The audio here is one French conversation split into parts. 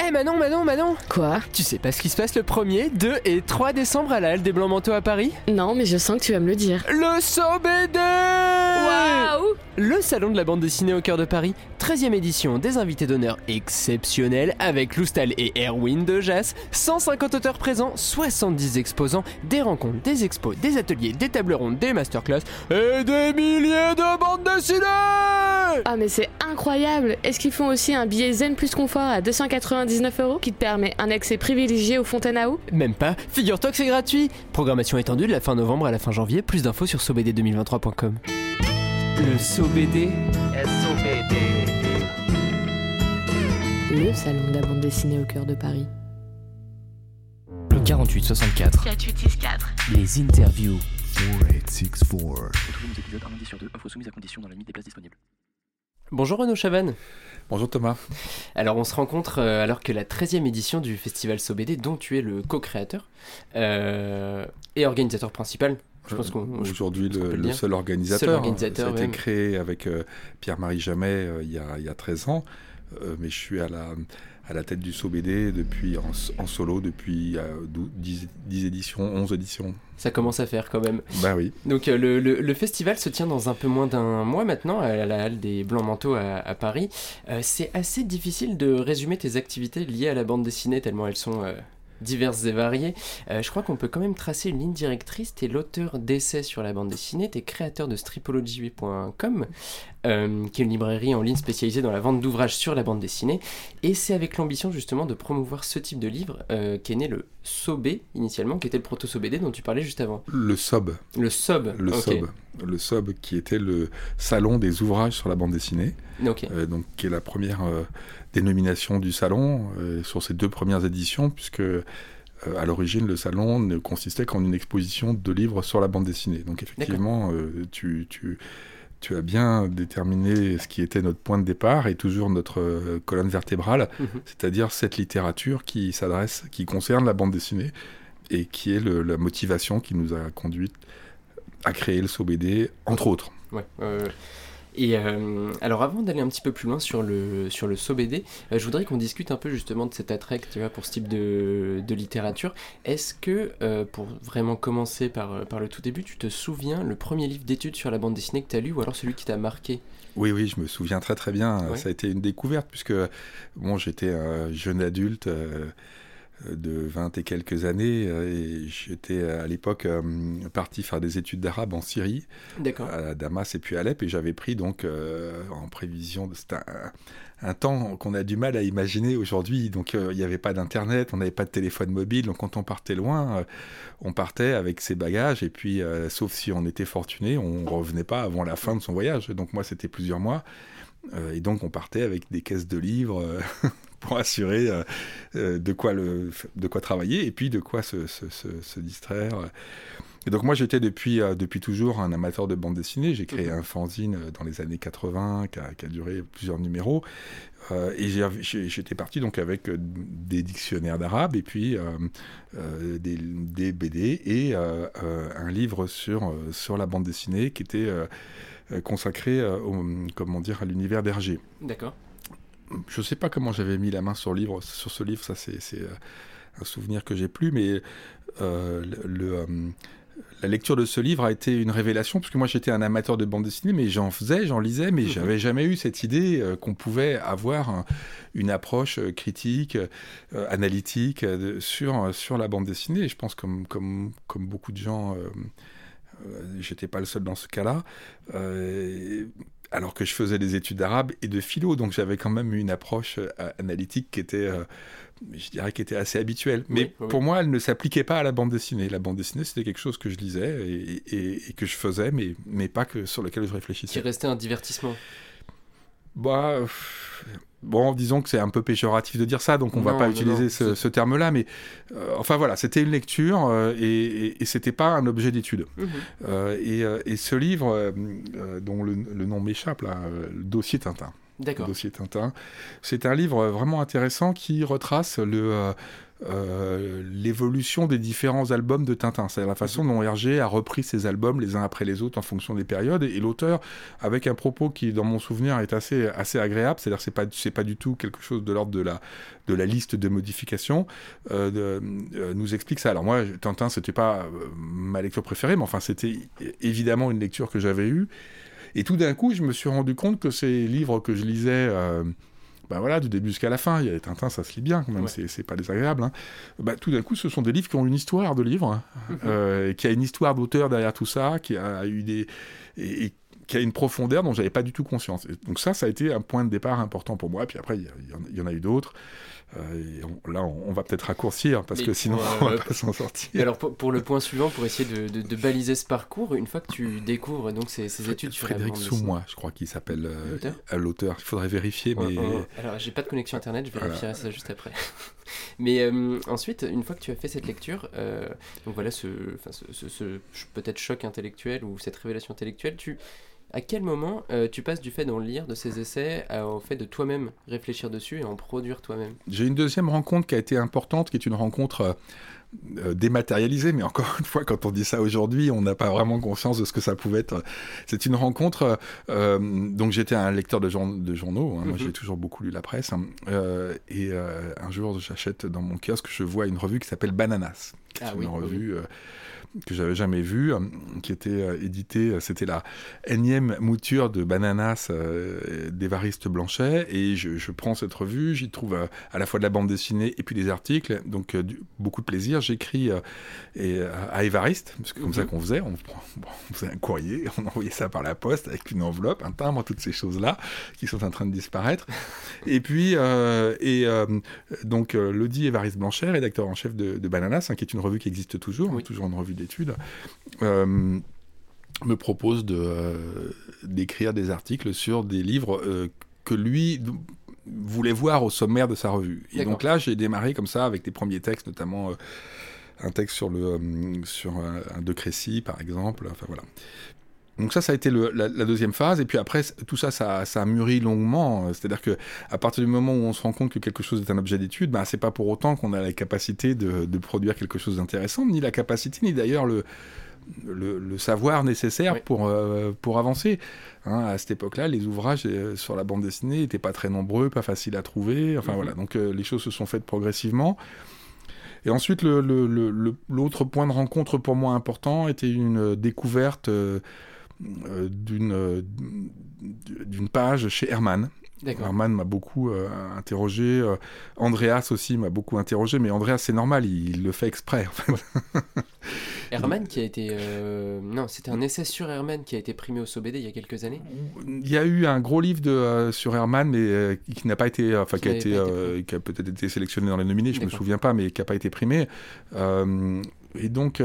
Eh Manon, Manon, Manon. Quoi? Tu sais pas ce qui se passe le 1er, 2 et 3 décembre à la Halle des Blancs Manteaux à Paris? Non, mais je sens que tu vas me le dire. Le SOBD Waouh Le salon de la bande dessinée au cœur de Paris, 13e édition, des invités d'honneur exceptionnels avec Loustal et Erwin de Jas, 150 auteurs présents, 70 exposants, des rencontres, des expos, des ateliers, des tables rondes, des masterclass et des milliers de bandes dessinées Ah mais c'est incroyable. Est-ce qu'ils font aussi un billet Zen plus confort à 299 euros qui te permet un accès privilégié aux fontaines à eau Même pas, figure-toi que c'est gratuit. Programmation étendue de la fin novembre à la fin janvier, plus d'infos sur sobd2023.com. Le SOBD Le salon de la bande dessinée au cœur de Paris. Le 4864, 4864. les interviews. 4864. Retrouvez nos épisodes un lundi sur deux, offre soumise à condition dans la limite des places disponibles. Bonjour Renaud Chavannes Bonjour Thomas. Alors on se rencontre euh, alors que la 13e édition du festival SOBD, dont tu es le co-créateur euh, et organisateur principal. Je pense Aujourd'hui le, seul organisateur. Seul organisateur, Ça a été créé avec euh, Pierre-Marie Jamet euh, il, y a, il y a 13 ans. Euh, mais je suis à la, à la tête du SOBD depuis, en, en solo depuis euh, dou- 10, 10 éditions, 11 éditions. Ça commence à faire quand même. Bah oui. Donc euh, le, le- le festival se tient dans un peu moins d'un mois maintenant à la Halle des Blancs Manteaux à, à Paris. Euh, c'est assez difficile de résumer tes activités liées à la bande dessinée tellement elles sont euh, diverses et variées. Euh, je crois qu'on peut quand même tracer une ligne directrice. T'es l'auteur d'essais sur la bande dessinée, t'es créateur de stripology.com, euh, qui est une librairie en ligne spécialisée dans la vente d'ouvrages sur la bande dessinée. Et c'est avec l'ambition justement de promouvoir ce type de livre euh, qu'est né le SOB initialement, qui était le proto-SOBD dont tu parlais juste avant. Le SOB. Le SOB. Le ok. SOB. Le SOB qui était le salon des ouvrages sur la bande dessinée. Euh, donc, qui est la première dénomination du salon sur ces deux premières éditions, puisque à l'origine, le salon ne consistait qu'en une exposition de livres sur la bande dessinée. Donc, effectivement, euh, tu, tu, tu as bien déterminé ce qui était notre point de départ et toujours notre euh, colonne vertébrale, Mhm. c'est-à-dire cette littérature qui s'adresse, qui concerne la bande dessinée et qui est le- la motivation qui nous a conduit à créer le SOBD, entre autres. Ouais. euh, et euh, alors avant d'aller un petit peu plus loin sur le, sur le SOBD, euh, je voudrais qu'on discute un peu justement de cet attrait tu pour ce type de, de littérature. Est-ce que, euh, pour vraiment commencer par, par le tout début, tu te souviens le premier livre d'études sur la bande dessinée que tu as lu ou alors celui qui t'a marqué? Oui, oui, je me souviens très très bien. Ouais. Ça a été une découverte puisque bon, j'étais un jeune adulte de 20 et quelques années euh, et j'étais à l'époque euh, parti faire des études d'arabe en Syrie, à Damas et puis à Alep et j'avais pris donc euh, en prévision, c'était un, un temps qu'on a du mal à imaginer aujourd'hui. Donc euh, il n'y avait pas d'internet, on n'avait pas de téléphone mobile, donc quand on partait loin, on partait avec ses bagages et puis sauf si on était fortuné, on revenait pas avant la fin de son voyage. Donc moi c'était plusieurs mois. Euh, et donc on partait avec des caisses de livres euh, pour assurer euh, de, quoi le, de quoi travailler et puis de quoi se, se- se- se distraire. Et donc moi j'étais depuis, depuis toujours un amateur de bande dessinée. J'ai créé un fanzine euh, dans les années 80 qui a, qui a duré plusieurs numéros. Euh, et j'étais parti donc avec des dictionnaires d'arabe et puis euh, euh, des, des BD et un livre sur, sur la bande dessinée qui était consacré euh, au- comment dire, à l'univers d'Hergé. D'accord. Je ne sais pas comment j'avais mis la main sur, le livre, sur ce livre, ça c'est euh, un souvenir que j'ai plus, mais euh, le, euh, la lecture de ce livre a été une révélation, parce que moi j'étais un amateur de bande dessinée, mais j'en faisais, j'en lisais, mais Mhm. j'avais jamais eu cette idée euh, qu'on pouvait avoir un- une approche euh, critique, euh, analytique euh, de- sur, euh, sur la bande dessinée. Et je pense comme, comme, comme beaucoup de gens, euh, euh, j'étais pas le seul dans ce cas-là. Euh, alors que je faisais des études d'arabe et de philo, donc j'avais quand même une approche euh, analytique qui était, euh, je dirais, qui était assez habituelle. Mais Oui, oui, pour moi, elle ne s'appliquait pas à la bande dessinée. La bande dessinée, c'était quelque chose que je lisais et, et- et que je faisais, mais, mais pas que sur lequel je Qui réfléchissais. restait un divertissement. Bah, euh, bon, disons que c'est un peu péjoratif de dire ça, donc on va Non, pas non, utiliser non, ce, terme-là, mais euh, enfin voilà, c'était une lecture euh, et, et, et c'était pas un objet d'étude. Mhm. Euh, et, et ce livre, dont le, le nom m'échappe, là, le dossier Tintin. D'accord. dossier Tintin. C'est un livre vraiment intéressant qui retrace le, euh, euh, l'évolution des différents albums de Tintin. C'est la façon dont Hergé a repris ses albums les uns après les autres en fonction des périodes. Et, l'auteur, avec un propos qui, dans mon souvenir, est assez, assez agréable, c'est-à-dire c'est pas c'est pas du tout quelque chose de l'ordre de la de la liste de modifications, euh, euh, nous explique ça. Alors moi, Tintin, c'était pas euh, ma lecture préférée, mais enfin c'était évidemment une lecture que j'avais eue. Et tout d'un coup, je me suis rendu compte que ces livres que je lisais, ben voilà, du début jusqu'à la fin, il y a Tintin, ça se lit bien quand même, Ouais. c'est- pas désagréable. Hein. Bah, tout d'un coup, ce sont des livres qui ont une histoire de livre, hein, Mhm. euh, qui a une histoire d'auteur derrière tout ça, qui a eu des. et- et qui a une profondeur dont j'avais pas du tout conscience. Et donc ça, ça a été un point de départ important pour moi. Puis après, y, il y en a eu d'autres. Euh, on- là, on, on va peut-être raccourcir parce Mais que sinon, pour, on va euh, pas s'en sortir. Alors pour, pour le point suivant, pour essayer de, de- de baliser ce parcours, une fois que tu découvres donc ces, ces études sur Frédéric Soumois, je crois qu'il s'appelle euh, L'auteur euh. Il faudrait vérifier, Ouais, mais ouais. Alors, j'ai pas de connexion internet, je vérifierai ça juste après. Mais euh, ensuite, une fois que tu as fait cette lecture, euh, donc voilà, ce, ce, ce- ce ch- peut-être choc intellectuel ou cette révélation intellectuelle, tu, à quel moment euh, tu passes du fait d'en lire de ces essais à- au fait de toi-même réfléchir dessus et en produire toi-même? J'ai une deuxième rencontre qui a été importante, qui est une rencontre euh, euh, dématérialisée, mais encore une fois, quand on dit ça aujourd'hui, on n'a pas vraiment conscience de ce que ça pouvait être. C'est une rencontre. euh, donc j'étais un lecteur de, jour- de journaux. hein, Moi, Mhm. j'ai toujours beaucoup lu la presse. hein, et un jour, j'achète dans mon kiosque, je vois une revue qui s'appelle Bananas. qui est Ah une oui, oui, revue. euh, que j'avais jamais vue, euh, qui était euh, éditée, euh, c'était la énième mouture de Bananas d'Évariste Blanchet, et je, je prends cette revue, j'y trouve à la fois de la bande dessinée et puis des articles, donc du- beaucoup de plaisir. J'écris à Évariste, parce que comme Mhm. ça qu'on faisait, on, faisait un courrier, on envoyait ça par la poste avec une enveloppe, un timbre, toutes ces choses-là qui sont en train de disparaître. et puis, euh, et euh, donc, Lodi Évariste Blanchet, rédacteur en chef de, de Bananas, hein, qui est une revue qui existe toujours, Oui. hein, toujours une revue d'études, euh, me propose de, euh, d'écrire des articles sur des livres euh, que lui voulait voir au sommaire de sa revue. Et donc là, j'ai démarré comme ça avec des premiers textes, notamment un texte sur, le, sur un, un De Crécy, par exemple. Enfin voilà. Donc ça, ça a été le- la, la deuxième phase. Et puis après, tout ça, ça, ça a mûri longuement. C'est-à-dire que à partir du moment où on se rend compte que quelque chose est un objet d'étude, ben, c'est pas pour autant qu'on a la capacité de, de produire quelque chose d'intéressant, ni la capacité, ni d'ailleurs le, le, le savoir nécessaire Oui. pour, euh, pour avancer. Hein, à cette époque-là, les ouvrages euh, sur la bande dessinée n'étaient pas très nombreux, pas faciles à trouver. Enfin Mhm. voilà, donc euh, les choses se sont faites progressivement. Et ensuite, le- le- l'autre point de rencontre pour moi important était une découverte d'une euh, d'une page chez Herman. Herman m'a beaucoup euh, interrogé. euh, Andreas aussi m'a beaucoup interrogé, mais Andreas, c'est normal, il, il le fait exprès. Voilà. Herman qui a été... euh, Non, c'était un essai sur Herman qui a été primé au SOBD il y a quelques années. Il y a eu un gros livre de, euh, sur Herman, mais euh, qui n'a pas été, euh, enfin Qui qui a été, euh, qui a peut-être été sélectionné dans les nominés, je me D'accord. souviens pas, mais qui n'a pas été primé. Euh, et donc,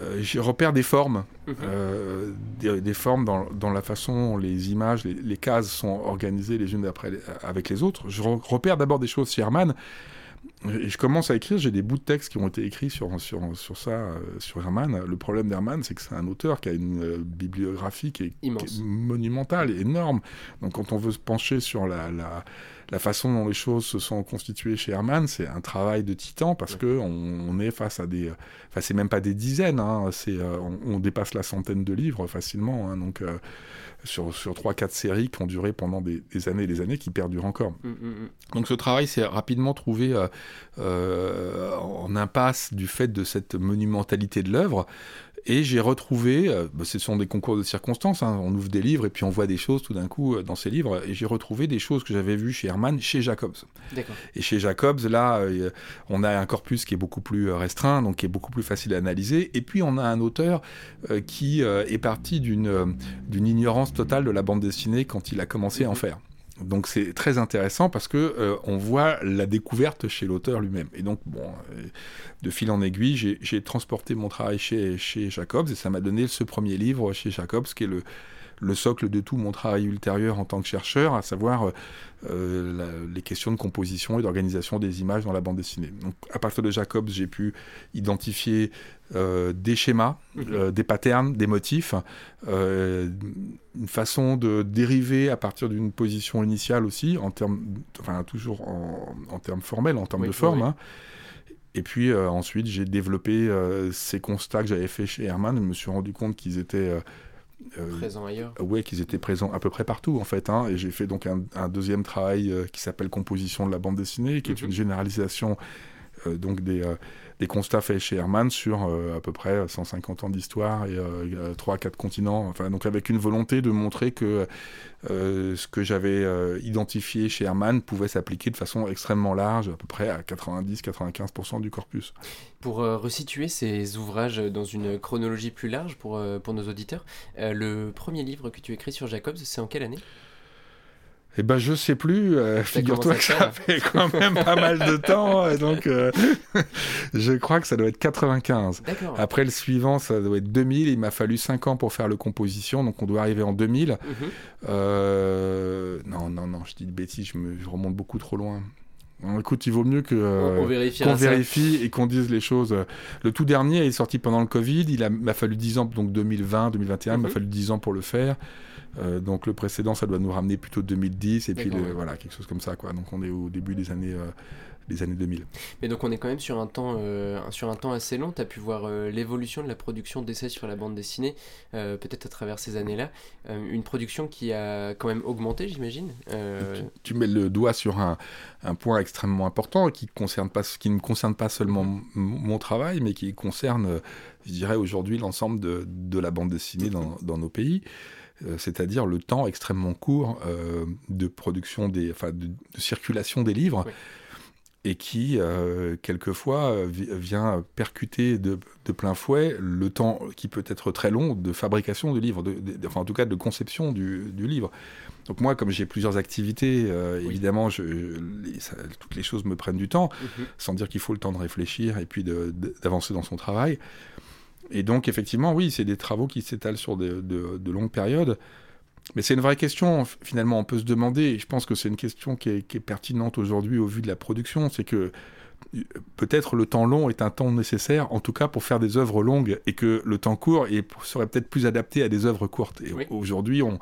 euh, j'ai repère des formes, Mhm. euh, des, des formes dans, dans la façon dont les images, les, les cases sont organisées les unes après les- avec les autres. Je re- repère d'abord des choses chez Herman. Et je commence à écrire, j'ai des bouts de texte qui ont été écrits sur, sur, sur ça, euh, sur Herman. Le problème d'Herman, c'est que c'est un auteur qui a une euh, bibliographie qui est, qui est monumentale, énorme. Donc quand on veut se pencher sur la, la, la façon dont les choses se sont constituées chez Herman, c'est un travail de titan parce que on, on est face à des... Enfin, c'est même pas des dizaines, hein, c'est, euh, on, on dépasse la centaine de livres facilement. hein, donc euh, sur, sur 3-4 séries qui ont duré pendant des, des années et des années, qui perdurent encore. Mm, mm, mm. Donc ce travail s'est rapidement trouvé euh, euh, en impasse du fait de cette monumentalité de l'œuvre. Et j'ai retrouvé, euh, bah, ce sont des concours de circonstances, hein, on ouvre des livres et puis on voit des choses tout d'un coup euh, dans ces livres, et j'ai retrouvé des choses que j'avais vues chez Herman, chez Jacobs. Et chez Jacobs, là, euh, on a un corpus qui est beaucoup plus restreint, donc qui est beaucoup plus facile à analyser. Et puis on a un auteur qui est parti d'une d'une ignorance totale de la bande dessinée quand il a commencé à en Mhm. faire. Donc c'est très intéressant parce que euh, on voit la découverte chez l'auteur lui-même. Et donc bon, euh, de fil en aiguille, j'ai- transporté mon travail chez, chez Jacobs et ça m'a donné ce premier livre chez Jacobs qui est le le socle de tout mon travail ultérieur en tant que chercheur, à savoir euh, la- les questions de composition et d'organisation des images dans la bande dessinée. Donc, à partir de Jacobs, j'ai pu identifier euh, des schémas, Mhm. euh, des patterns, des motifs, euh, une façon de dériver à partir d'une position initiale aussi, en termes, enfin toujours en, en termes formels, en termes Oui, de forme. oui. hein. Et puis euh, ensuite, j'ai développé euh, ces constats que j'avais fait chez Herman. Je me suis rendu compte qu'ils étaient euh, euh, Présent ailleurs. Ouais, qu'ils étaient présents à peu près partout en fait. hein. et j'ai fait donc un, un deuxième travail euh, qui s'appelle Composition de la bande dessinée, qui est Mhm. une généralisation euh, donc des, des constats faits chez Herman sur euh, à peu près 150 ans d'histoire et euh, 3 à 4 continents. Enfin, donc avec une volonté de montrer que euh, ce que j'avais euh, identifié chez Herman pouvait s'appliquer de façon extrêmement large, à peu près à 90-95% du corpus. Pour euh, resituer ces ouvrages dans une chronologie plus large pour, euh, pour nos auditeurs, euh, le premier livre que tu écris sur Jacobs, c'est en quelle année? Eh ben, je sais plus. euh, Figure-toi que ça fait quand même pas mal de temps. et donc, euh, je crois que ça doit être 95. D'accord. Après le suivant, ça doit être 2000. Il m'a fallu 5 ans pour faire le composition, donc on doit arriver en 2000. Mhm. Euh, Non, non, non, je dis de bêtises, je, me... je remonte beaucoup trop loin. Écoute, il vaut mieux que euh, on, on vérifiera qu'on ça. vérifie et qu'on dise les choses. Le tout dernier est sorti pendant le Covid. Il m'a fallu 10 ans, donc 2020, 2021, il m'a Mhm. fallu 10 ans pour le faire. Euh, donc le précédent, ça doit nous ramener plutôt 2010 et puis le- voilà quelque chose comme ça quoi. Donc on est au début des années des années 2000. Mais donc on est quand même sur un temps, euh, sur un temps assez long. Tu as pu voir euh, l'évolution de la production d'essais sur la bande dessinée, euh, peut-être à travers ces années-là. Une production qui a quand même augmenté, j'imagine. Tu mets le doigt sur un, un point extrêmement important qui concerne pas qui ne concerne pas seulement mon travail mais qui concerne je dirais aujourd'hui l'ensemble de, de la bande dessinée dans, dans nos pays. C'est-à-dire le temps extrêmement court euh, de production des, enfin, de, de circulation des livres, Oui. Et qui euh, quelquefois euh, vi- vient percuter de, de plein fouet le temps qui peut être très long de fabrication du livre, de, de- enfin en tout cas de conception du, du livre. Donc moi, comme j'ai plusieurs activités, euh, Oui. évidemment, je, les- ça- toutes les choses me prennent du temps mhm. sans dire qu'il faut le temps de réfléchir et puis d'avancer dans son travail. Et donc, effectivement, oui, c'est des travaux qui s'étalent sur de, de- de longues périodes. Mais c'est une vraie question, finalement, on peut se demander, et je pense que c'est une question qui est, qui est pertinente aujourd'hui au vu de la production, c'est que euh, peut-être le temps long est un temps nécessaire, en tout cas pour faire des œuvres longues, et que le temps court est- serait peut-être plus adapté à des œuvres courtes. Et Oui. aujourd'hui, on,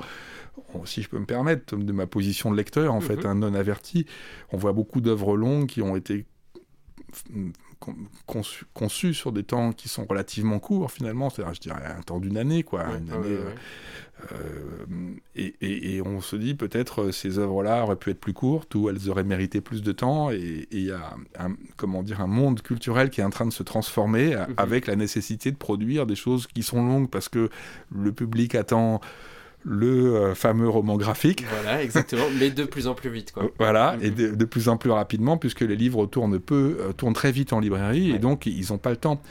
on- si je peux me permettre, de ma position de lecteur, en fait, Mhm. un non averti, on voit beaucoup d'œuvres longues qui ont été con- conçues conçues sur des temps qui sont relativement courts finalement, c'est-à-dire je dirais un temps d'une année quoi, Ouais, une ouais, année, ouais, euh, euh, et, et- et on se dit peut-être euh, ces œuvres-là auraient pu être plus courtes ou elles auraient mérité plus de temps. Et il y a un, comment dire, un monde culturel qui est en train de se transformer Mhm. avec la nécessité de produire des choses qui sont longues parce que le public attend le euh, fameux roman graphique. Voilà, exactement, mais de plus en plus vite, quoi. Voilà, Mhm. et de, de plus en plus rapidement, puisque les livres tournent peu, euh, tournent très vite en librairie, Ouais. et donc ils n'ont pas le temps.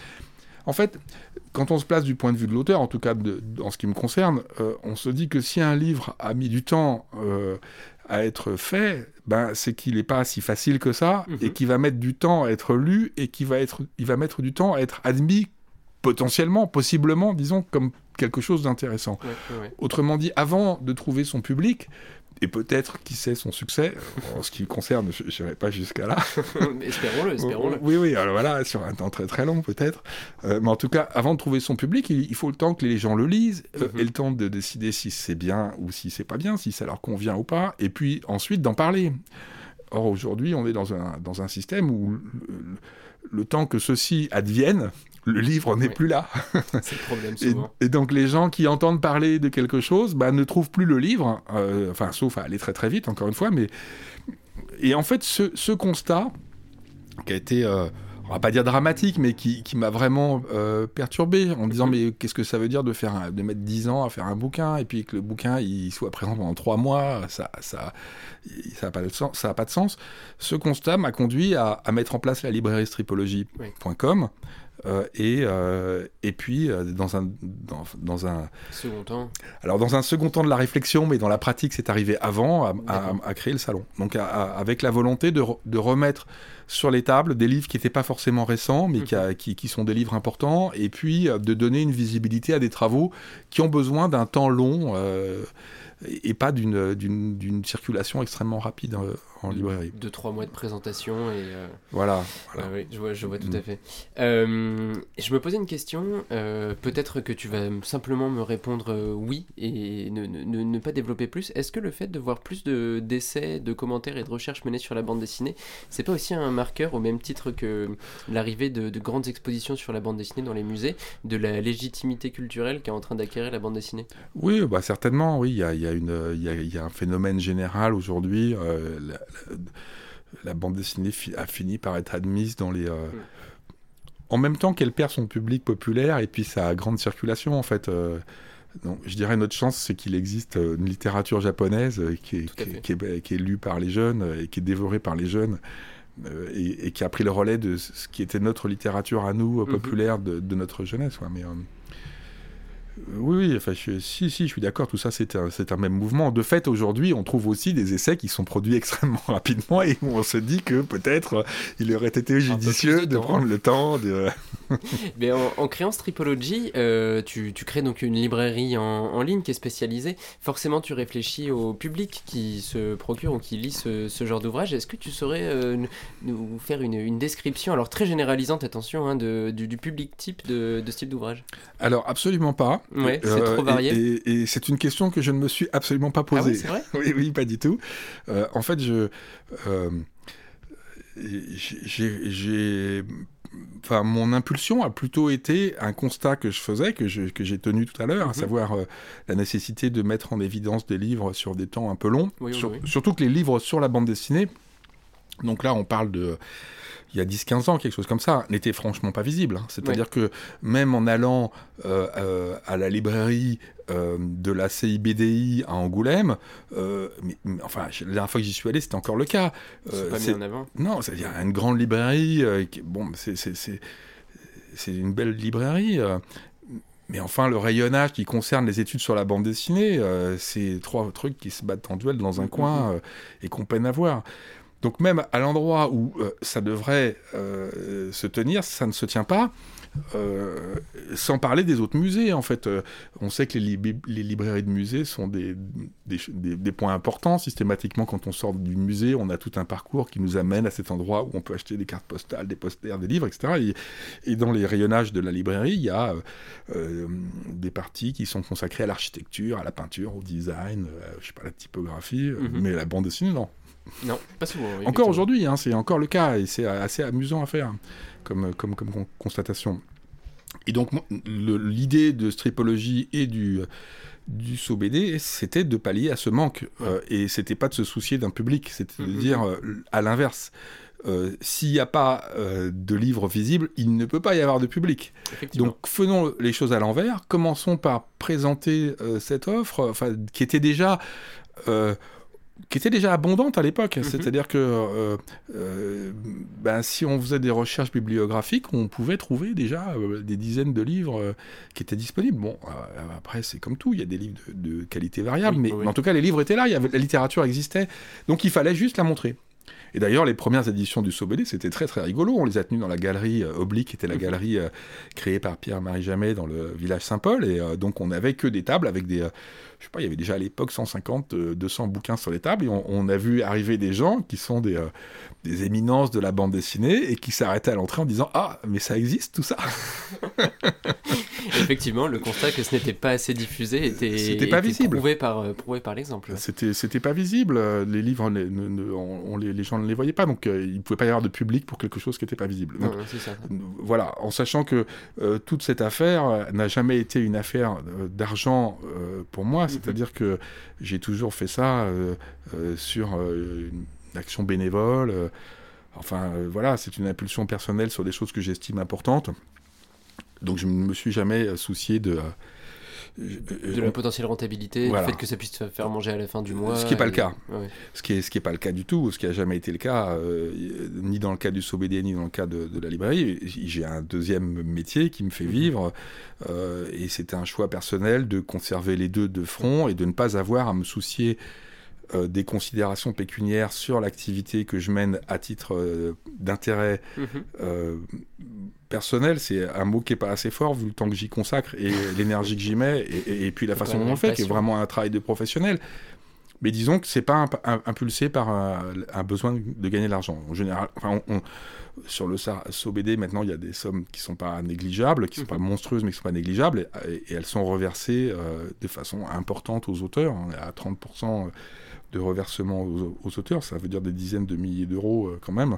En fait, quand on se place du point de vue de l'auteur, en tout cas de- en ce qui me concerne, euh, on se dit que si un livre a mis du temps euh, à être fait, ben, c'est qu'il n'est pas si facile que ça, Mhm. et qu'il va mettre du temps à être lu, et qu'il va, être, il va mettre du temps à être admis potentiellement, possiblement, disons, comme quelque chose d'intéressant. Ouais, ouais, ouais. Autrement dit, avant de trouver son public, et peut-être, qui sait, son succès, en ce qui me concerne, je n'irai pas jusqu'à là. espérons-le, espérons-le. Oui, oui, alors voilà, sur un temps très très long peut-être. Euh, mais en tout cas, avant de trouver son public, il, il faut le temps que les gens le lisent, euh, Mhm. et le temps de décider si c'est bien ou si c'est pas bien, si ça leur convient ou pas, et puis ensuite d'en parler. Or, aujourd'hui, on est dans un, dans un système où le, le temps que ceci advienne, le livre n'est Oui. plus là. C'est le problème Et, donc les gens qui entendent parler de quelque chose bah, ne trouvent plus le livre, euh, enfin sauf à aller très très vite encore une fois, mais et en fait ce, ce constat qui a été, euh, on va pas dire dramatique, mais qui, qui m'a vraiment euh, perturbé en me disant Mhm. mais qu'est-ce que ça veut dire de faire un- de mettre 10 ans à faire un bouquin et puis que le bouquin il soit présent pendant 3 mois, ça ça ça a pas de sens, ça a pas de sens. Ce constat m'a conduit à, à mettre en place la librairie stripologie.com Euh, et, euh, et puis, euh, dans un, dans, dans un... Second temps. Alors, dans un second temps de la réflexion, mais dans la pratique, c'est arrivé avant à, à- D'accord. à créer le salon. Donc, à- avec la volonté de, re- de remettre sur les tables des livres qui n'étaient pas forcément récents, mais qui, a- qui, qui sont des livres importants, et puis de donner une visibilité à des travaux qui ont besoin d'un temps long euh, et pas d'une circulation extrêmement rapide euh, en librairie. Deux, trois mois de présentation et. euh, Voilà. voilà. Ah oui, je vois, je vois tout Mm. à fait. Euh, je me posais une question, euh, peut-être que tu vas simplement me répondre oui et ne, ne- pas développer plus. Est-ce que le fait de voir plus de- d'essais, de commentaires et de recherches menées sur la bande dessinée, c'est pas aussi un marqueur au même titre que l'arrivée de, de grandes expositions sur la bande dessinée dans les musées, de la légitimité culturelle qui est en train d'acquérir la bande dessinée? Oui, bah certainement, oui. Il y a, y a y a, il y a un phénomène général aujourd'hui. euh, la, bande dessinée a fini par être admise dans les. euh, En même temps qu'elle perd son public populaire et puis sa grande circulation, en fait. euh, donc, je dirais notre chance, c'est qu'il existe euh, une littérature japonaise qui est, Tout à qui, est- fait. qui est- qui est lue par les jeunes et qui est dévorée par les jeunes. euh, et, et qui a pris le relais de ce qui était notre littérature à nous, Mhm. populaire de, de notre jeunesse. ouais, mais, oui, oui, enfin, je- si, si, je suis d'accord, tout ça, c'est un, un même mouvement. De fait, aujourd'hui, on trouve aussi des essais qui sont produits extrêmement rapidement et où on se dit que peut-être euh, il aurait été judicieux de prendre le temps de... Mais en, en créant Stripology, euh, tu, tu crées donc une librairie en, en ligne qui est spécialisée. Forcément, tu réfléchis au public qui se procure ou qui lit ce, ce genre d'ouvrage. Est-ce que tu saurais euh, nous- faire une, une description, alors très généralisante, attention, hein, de, du, du public type de, de ce type d'ouvrage? Alors, absolument pas. Euh, Ouais, c'est trop et- varié. Et, et c'est une question que je ne me suis absolument pas Ah posée. oui, c'est vrai? Oui, oui, pas du tout. Euh, en fait, je... euh, j'ai... Enfin, mon impulsion a plutôt été un constat que je faisais, que je- que j'ai tenu tout à l'heure, à Mhm. savoir euh, la nécessité de mettre en évidence des livres sur des temps un peu longs. Oui, oui, Sur- oui. Surtout que les livres sur la bande dessinée, donc là on parle de il y a 10-15 ans, quelque chose comme ça, n'étaient franchement pas visibles. hein. C'est-à-dire que même en allant euh, euh, à la librairie euh, de la CIBDI à Angoulême, mais, mais enfin, la dernière fois que j'y suis allé, c'était encore le cas. C'est pas mis en avant. non, c'est- il y a une grande librairie. qui- bon, c'est- une belle librairie. mais enfin, le rayonnage qui concerne les études sur la bande dessinée, c'est trois trucs qui se battent en duel dans un Mhm. coin euh, et qu'on peine à voir. Donc même à l'endroit où euh, ça devrait euh, se tenir, ça ne se tient pas. Euh, sans parler des autres musées, en fait. On sait que les, lib- les librairies de musées sont des, des, ch- des- des points importants. Systématiquement, quand on sort du musée, on a tout un parcours qui nous amène à cet endroit où on peut acheter des cartes postales, des posters, des livres, etc. Et, et dans les rayonnages de la librairie, il y a des parties qui sont consacrées à l'architecture, à la peinture, au design, je sais pas, la typographie, euh, Mhm. mais la bande dessinée, non. Non, pas souvent. oui, Encore aujourd'hui, hein, c'est encore le cas et c'est assez amusant à faire comme, comme, comme con- constatation. Et donc, l'idée de Stripology et du, du saut BD, c'était de pallier à ce manque. Euh, et c'était pas de se soucier d'un public, c'était de Mhm. dire euh, à l'inverse. euh, S'il n'y a pas euh, de livre visible, il ne peut pas y avoir de public. Donc faisons les choses à l'envers. Commençons par présenter cette offre, enfin qui était déjà qui était déjà abondante à l'époque. Mhm. C'est-à-dire que euh, euh, ben, si on faisait des recherches bibliographiques, on pouvait trouver déjà euh, des dizaines de livres qui étaient disponibles. Bon, après c'est comme tout, il y a des livres de, de qualité variable, Oui, mais, oui. mais en tout cas les livres étaient là, il y avait, la littérature existait, donc il fallait juste la montrer. Et d'ailleurs, les premières éditions du Sobélé, c'était très très rigolo. On les a tenues dans la galerie euh, Oblique, qui était la Mhm. galerie euh, créée par Pierre-Marie Jamet dans le village Saint-Paul. Et euh, donc, on n'avait que des tables avec des. je sais pas, il y avait déjà à l'époque 150, euh, 200 bouquins sur les tables. Et on, on a vu arriver des gens qui sont des, des éminences de la bande dessinée et qui s'arrêtaient à l'entrée en disant Ah, mais ça existe tout ça Effectivement, le constat que ce n'était pas assez diffusé était, C'était pas était visible. Prouvé par, prouvé par l'exemple. C'était, c'était pas visible. Les livres, on, on les, les gens ne les voyaient pas. Donc, euh, il pouvait pas y avoir de public pour quelque chose qui n'était pas visible. Donc, ça. voilà, en sachant que euh, toute cette affaire euh, n'a jamais été une affaire d'argent pour moi, c'est-à-dire que j'ai toujours fait ça sur une action bénévole. enfin, voilà, c'est une impulsion personnelle sur des choses que j'estime importantes. Donc, je ne me suis jamais soucié de, de la potentielle rentabilité, voilà. du fait que ça puisse faire manger à la fin du mois. Ce qui n'est pas et- le cas. ouais. Ce qui n'est ce qui est pas le cas du tout, ce qui n'a jamais été le cas, euh, ni dans le cas du SOBD, ni dans le cas de, de la librairie. J'ai un deuxième métier qui me fait vivre, euh, et c'était un choix personnel de conserver les deux de front et de ne pas avoir à me soucier euh, des considérations pécuniaires sur l'activité que je mène à titre euh, d'intérêt Mhm. euh, personnel, c'est un mot qui est pas assez fort vu le temps que j'y consacre et l'énergie que j'y mets et, et- et puis la façon dont on le fait, qui est vraiment un travail de professionnel. Mais disons que c'est pas imp- im- impulsé par un, un besoin de gagner de l'argent. En général, enfin, on- on- sur le SOBD, maintenant, il y a des sommes qui sont pas négligeables, qui sont Mhm. pas monstrueuses, mais qui sont pas négligeables, et, et elles sont reversées euh, de façon importante aux auteurs. On est à 30% de reversement aux, aux auteurs, ça veut dire des dizaines de milliers d'euros euh, quand même. Euh,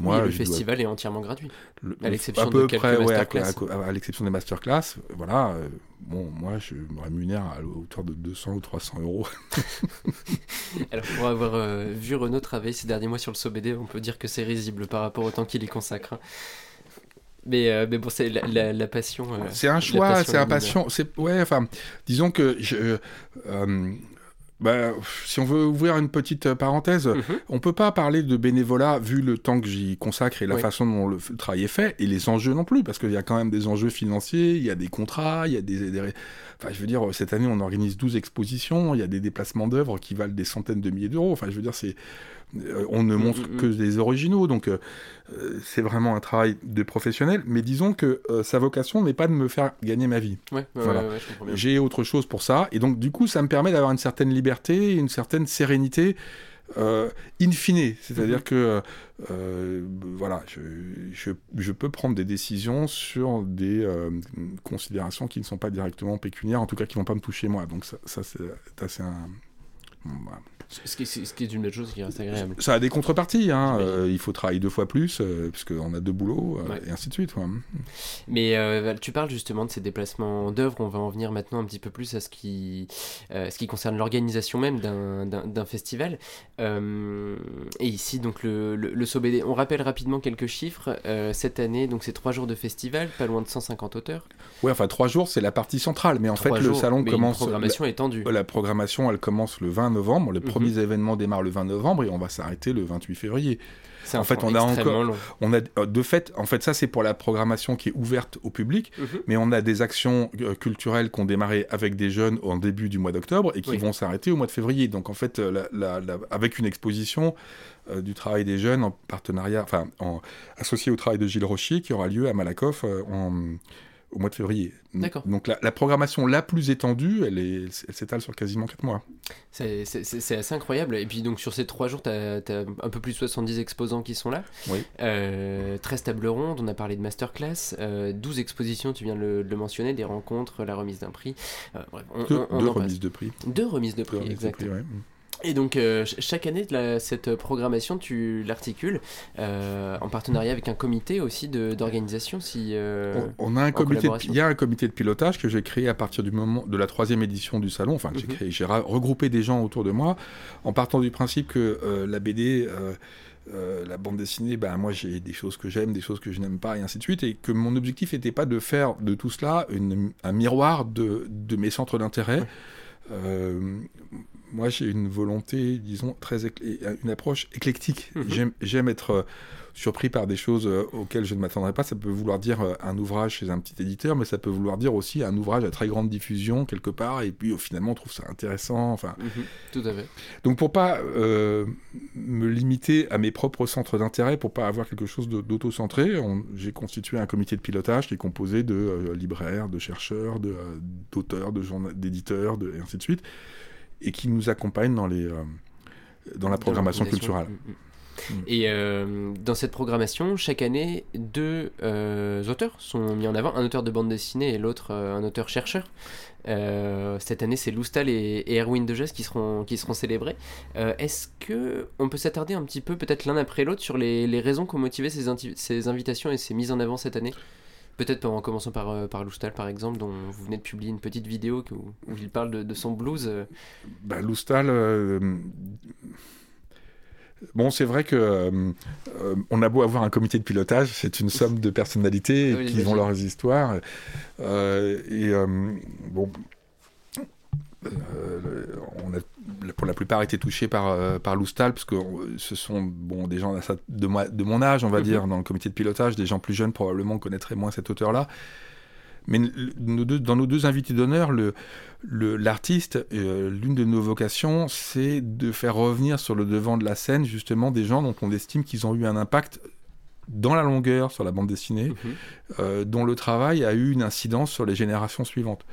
Oui, le dois- festival est entièrement gratuit. le- À l'exception de quelques près, ouais, à- masterclass. à, à l'exception des masterclass, voilà. euh, bon, moi, je me rémunère à hauteur de 200 ou 300 euros. Alors, pour avoir euh, vu Renaud travailler ces derniers mois sur le SOBD, on peut dire que c'est risible par rapport au temps qu'il y consacre. hein. Mais, euh, mais bon, c'est la, la- la passion. euh, c'est un choix, c'est un passion. C'est ouais, enfin, disons que je, euh, bah, si on veut ouvrir une petite euh, parenthèse, Mhm. on peut pas parler de bénévolat vu le temps que j'y consacre et la Oui. façon dont le, le travail est fait et les enjeux non plus parce qu'il y a quand même des enjeux financiers, il y a des contrats, il y a des, des- enfin je veux dire cette année on organise 12 expositions, il y a des déplacements d'œuvres qui valent des centaines de milliers d'euros. Enfin je veux dire c'est on ne Mm, montre mm, que des originaux donc euh, euh, c'est vraiment un travail de professionnel mais disons que euh, sa vocation n'est pas de me faire gagner ma vie. Ouais, ouais, Voilà. ouais. J'ai autre chose pour ça. Et donc, du coup, ça me permet d'avoir une certaine liberté, une certaine sérénité euh, in fine. C'est-à-dire Mhm. que, euh, voilà, je, je, je peux prendre des décisions sur des euh, considérations qui ne sont pas directement pécuniaires, en tout cas qui ne vont pas me toucher moi. Donc, ça, ça c'est assez un. Ce qui, ce qui est une belle chose qui reste agréable. Ça a des contreparties. Hein. Euh, il faut travailler deux fois plus, euh, puisqu'on a deux boulots, euh, Ouais. et ainsi de suite. ouais. Mais euh, tu parles justement de ces déplacements d'œuvres. On va en venir maintenant un petit peu plus à ce qui, ce qui concerne l'organisation même d'un- festival. Et ici, donc le, le, le SOBD. On rappelle rapidement quelques chiffres. Cette année, donc c'est trois jours de festival, pas loin de 150 auteurs. Ouais, enfin, trois jours, c'est la partie centrale. Mais en Trois fait, le salon commence. Une programmation étendue. La programmation, elle commence le 20 novembre. Les Mhm. premiers événements démarrent le 20 novembre et on va s'arrêter le 28 février. C'est en fait, on a encore- long. On a, euh, de fait, en fait, ça c'est pour la programmation qui est ouverte au public, Mhm. mais on a des actions euh, culturelles qui ont démarré avec des jeunes en début du mois d'octobre et qui Oui. vont s'arrêter au mois de février. Donc en fait, euh, la- la- la- avec une exposition euh, du travail des jeunes en partenariat, enfin, en, associé au travail de Gilles Rochier qui aura lieu à Malakoff euh, en- au mois de février. D'accord. Donc la, la programmation la plus étendue, elle est- elle s'étale sur quasiment 4 mois. C'est assez incroyable. Et puis donc sur ces trois jours, tu as, un peu plus de 70 exposants qui sont là. Oui. Euh, 13 tables rondes, on a parlé de masterclass, euh, 12 expositions, tu viens de le, mentionner, des rencontres, la remise d'un prix. Euh, bref, on, Deux, on- on deux passe. remises de prix. Deux remises de prix, remises Et donc euh, ch- chaque année, la- cette programmation, tu l'articules euh, en partenariat avec un comité aussi d'organisation. Si, euh, On, on a un comité, de- il y a un comité de pilotage que j'ai créé à partir du moment de la troisième édition du salon. Enfin, que j'ai Mhm. regroupé des gens autour de moi, en partant du principe que la BD, euh, la bande dessinée, ben moi j'ai des choses que j'aime, des choses que je n'aime pas, et ainsi de suite, et que mon objectif n'était pas de faire de tout cela une- un miroir de, de mes centres d'intérêt. Ouais. Euh, moi, j'ai une volonté, disons, très écl- une approche éclectique. Mhm. J'aime- être euh, surpris par des choses euh, auxquelles je ne m'attendrais pas. Ça peut vouloir dire euh, un ouvrage chez un petit éditeur, mais ça peut vouloir dire aussi un ouvrage à très grande diffusion quelque part, et puis euh, finalement on trouve ça intéressant. Enfin, mhm, tout à fait. donc pour pas euh, me limiter à mes propres centres d'intérêt, pour pas avoir quelque chose d'auto-centré, j'ai constitué un comité de pilotage qui est composé de euh, libraires, de chercheurs, euh, d'auteurs, de d'éditeurs, de, et ainsi de suite, et qui nous accompagne dans les euh, dans la programmation culturelle. Mm, mm. Mm. Et euh, dans cette programmation, chaque année, deux euh, auteurs sont mis en avant, un auteur de bande dessinée et l'autre euh, un auteur-chercheur. Euh, cette année, c'est Loustal et, et Erwin Dejas qui seront, qui seront célébrés. Est-ce que on peut s'attarder un petit peu, peut-être l'un après l'autre, sur les, les raisons qui ont motivé ces, ces invitations et ces mises en avant cette année? Peut-être en commençant par, euh, par Loustal, par exemple, dont vous venez de publier une petite vidéo où, où il parle de, de son blues. euh. Bah, Loustal, euh, bon, c'est vrai que euh, on a beau avoir un comité de pilotage, c'est une somme de personnalités Oui, qui j'imagine. ont leurs histoires. Euh, et euh, bon, on a pour la plupart été touchés par, euh, par Loustal, parce que euh, ce sont bon, des gens de, moi, de mon âge, on va Mhm. dire, dans le comité de pilotage, des gens plus jeunes probablement connaîtraient moins cet auteur-là. Mais le- nos deux- dans nos deux invités d'honneur, le- le- l'artiste, euh, l'une de nos vocations, c'est de faire revenir sur le devant de la scène justement des gens dont on estime qu'ils ont eu un impact dans la longueur sur la bande dessinée, Mhm. euh, dont le travail a eu une incidence sur les générations suivantes.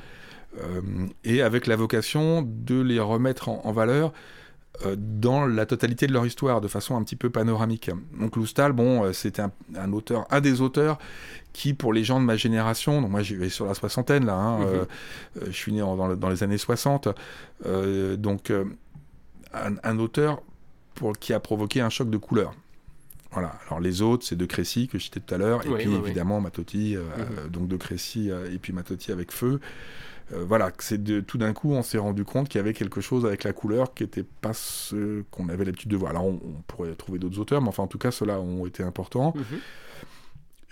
Euh, et avec la vocation de les remettre en, en valeur euh, dans la totalité de leur histoire, de façon un petit peu panoramique. Donc Loustal, bon, euh, c'était un, un auteur, un des auteurs qui, pour les gens de ma génération, donc moi j'y vais sur la soixantaine là, hein, Mhm. euh, je suis né en- dans, le- dans les années 60, euh, donc euh, un, un auteur pour, qui a provoqué un choc de couleur. Voilà. Alors les autres, c'est De Crécy que je citais tout à l'heure, et Oui, puis oui, oui. évidemment Matotti, Mhm. donc De Crécy et puis Matotti avec Feu. Euh, voilà, c'est de tout d'un coup, on s'est rendu compte qu'il y avait quelque chose avec la couleur qui n'était pas ce qu'on avait l'habitude de voir. Alors on, on pourrait trouver d'autres auteurs, mais enfin en tout cas ceux-là ont été importants. Mhm.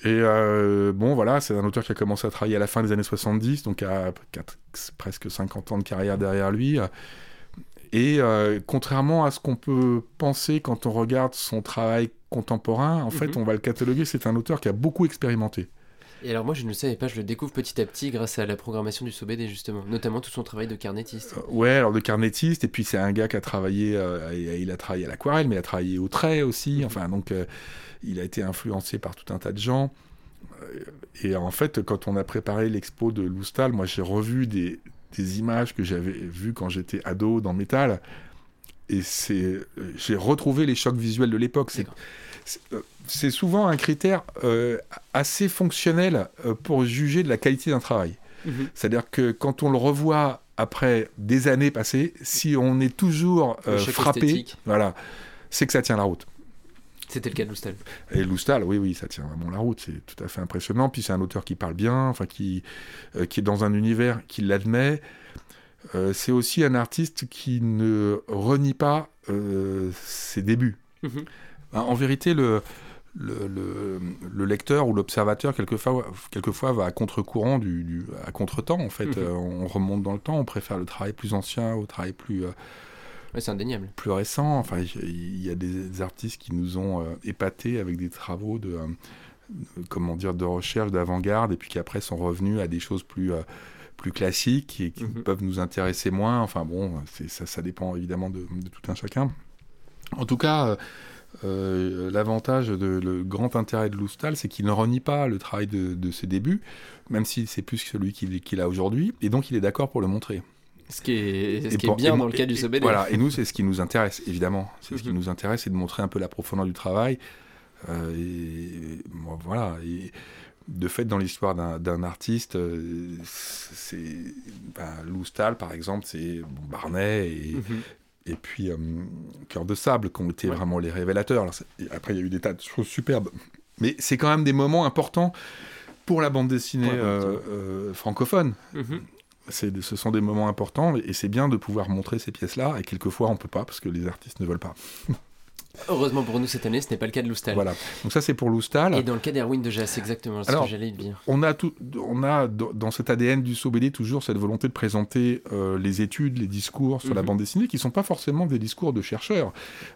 Et euh, bon, voilà, c'est un auteur qui a commencé à travailler à la fin des années 70, donc à presque 50 ans de carrière derrière lui. Et euh, contrairement à ce qu'on peut penser quand on regarde son travail contemporain, en fait, Mhm. on va le cataloguer, c'est un auteur qui a beaucoup expérimenté. Et alors moi je ne le savais pas, je le découvre petit à petit grâce à la programmation du SOBD justement, notamment tout son travail de carnettiste. Euh, Ouais, alors de carnettiste, et puis c'est un gars qui a travaillé, euh, il a travaillé à l'aquarelle, mais il a travaillé au trait aussi, enfin donc euh, il a été influencé par tout un tas de gens. Et en fait, quand on a préparé l'expo de Loustal, moi j'ai revu des, des images que j'avais vues quand j'étais ado dans Métal, et c'est, euh, j'ai retrouvé les chocs visuels de l'époque. C'est, euh, c'est souvent un critère euh, assez fonctionnel euh, pour juger de la qualité d'un travail. Mhm. C'est-à-dire que quand on le revoit après des années passées, si on est toujours euh, frappé, esthétique. voilà, c'est que ça tient la route. C'était le cas de Loustal. Et Loustal, oui, oui, ça tient vraiment la route, c'est tout à fait impressionnant. Puis c'est un auteur qui parle bien, enfin qui, qui est dans un univers qui l'admet. Euh, c'est aussi un artiste qui ne renie pas euh, ses débuts. Mhm. Ben, En vérité, le, le, le- le lecteur ou l'observateur, quelquefois, quelquefois, va à contre-courant, du, du- à contre-temps, en fait. Mhm. Euh, on remonte dans le temps, on préfère le travail plus ancien au travail plus, Ouais, c'est indéniable. plus récent. Enfin, il y a des artistes qui nous ont épatés avec des travaux de, de- comment dire, de recherche, d'avant-garde, et puis qui après sont revenus à des choses plus... plus classiques et qui Mhm. peuvent nous intéresser moins. Enfin bon, ça, ça dépend évidemment de, de tout un chacun. En tout cas, euh, euh, l'avantage, de, le grand intérêt de Loustal, c'est qu'il ne renie pas le travail de, de ses débuts, même si c'est plus que celui qu'il a aujourd'hui, et donc il est d'accord pour le montrer. Ce qui est, ce Et qui pour- est bien dans le cas et- du SOBD. Voilà, et nous, c'est ce qui nous intéresse, évidemment. C'est ce qui Mhm. nous intéresse, c'est de montrer un peu la profondeur du travail. Euh, et, bon, voilà. Et de fait, dans l'histoire d'un artiste, euh, c'est. Ben, Lou Stahl, par exemple, c'est bon, Barnet et, Mhm. et puis euh, Cœur de Sable qui ont été Ouais. vraiment les révélateurs. Alors, après, il y a eu des tas de choses superbes. Mais c'est quand même des moments importants pour la bande dessinée euh, euh, francophone. Mhm. Ce sont des moments importants et c'est bien de pouvoir montrer ces pièces-là. Et quelquefois, on peut pas parce que les artistes ne veulent pas. Heureusement pour nous cette année, ce n'est pas le cas de Loustal. Voilà. Donc ça, c'est pour Loustal. Et dans le cas d'Erwin de Jas, exactement, c'est ce Alors, que j'allais dire. On a, tout, on a dans cet ADN du SOBD toujours cette volonté de présenter euh, les études, les discours sur la Mhm. bande dessinée qui ne sont pas forcément des discours de chercheurs.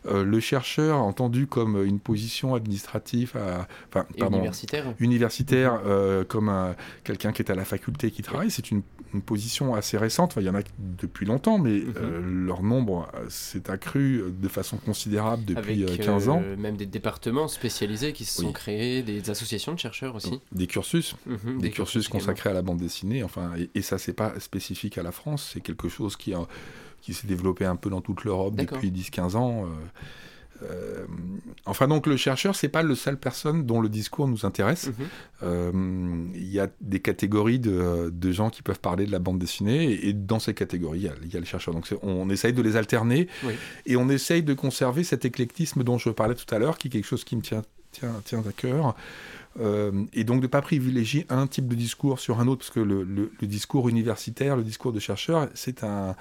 Euh, le chercheur entendu comme une position administrative, à, enfin, Et pardon, universitaire. universitaire, euh, comme un- quelqu'un qui est à la faculté qui travaille, c'est une, une position assez récente. Enfin, il y en a depuis longtemps, mais Mhm. leur nombre s'est accru de façon considérable depuis avec euh, 15 ans. euh, même des départements spécialisés qui se sont Oui. créés, des associations de chercheurs aussi. Des cursus. Mhm, des cursus consacrés à la bande dessinée. Enfin, et, et ça, c'est pas spécifique à la France. C'est quelque chose qui, s'est développé un peu dans toute l'Europe depuis 10-15 ans. Euh, enfin, donc, le chercheur, c'est pas le seul personne dont le discours nous intéresse. Mhm. Euh, Il y a des catégories de, de gens qui peuvent parler de la bande dessinée, et, et dans ces catégories, il y a, il y a le chercheur. Donc, on essaye de les alterner, Oui. et on essaye de conserver cet éclectisme dont je parlais tout à l'heure, qui est quelque chose qui me tient, tient, tient à cœur. Euh, et donc de ne pas privilégier un type de discours sur un autre, parce que le, le- le discours universitaire, le discours de chercheur, c'est un,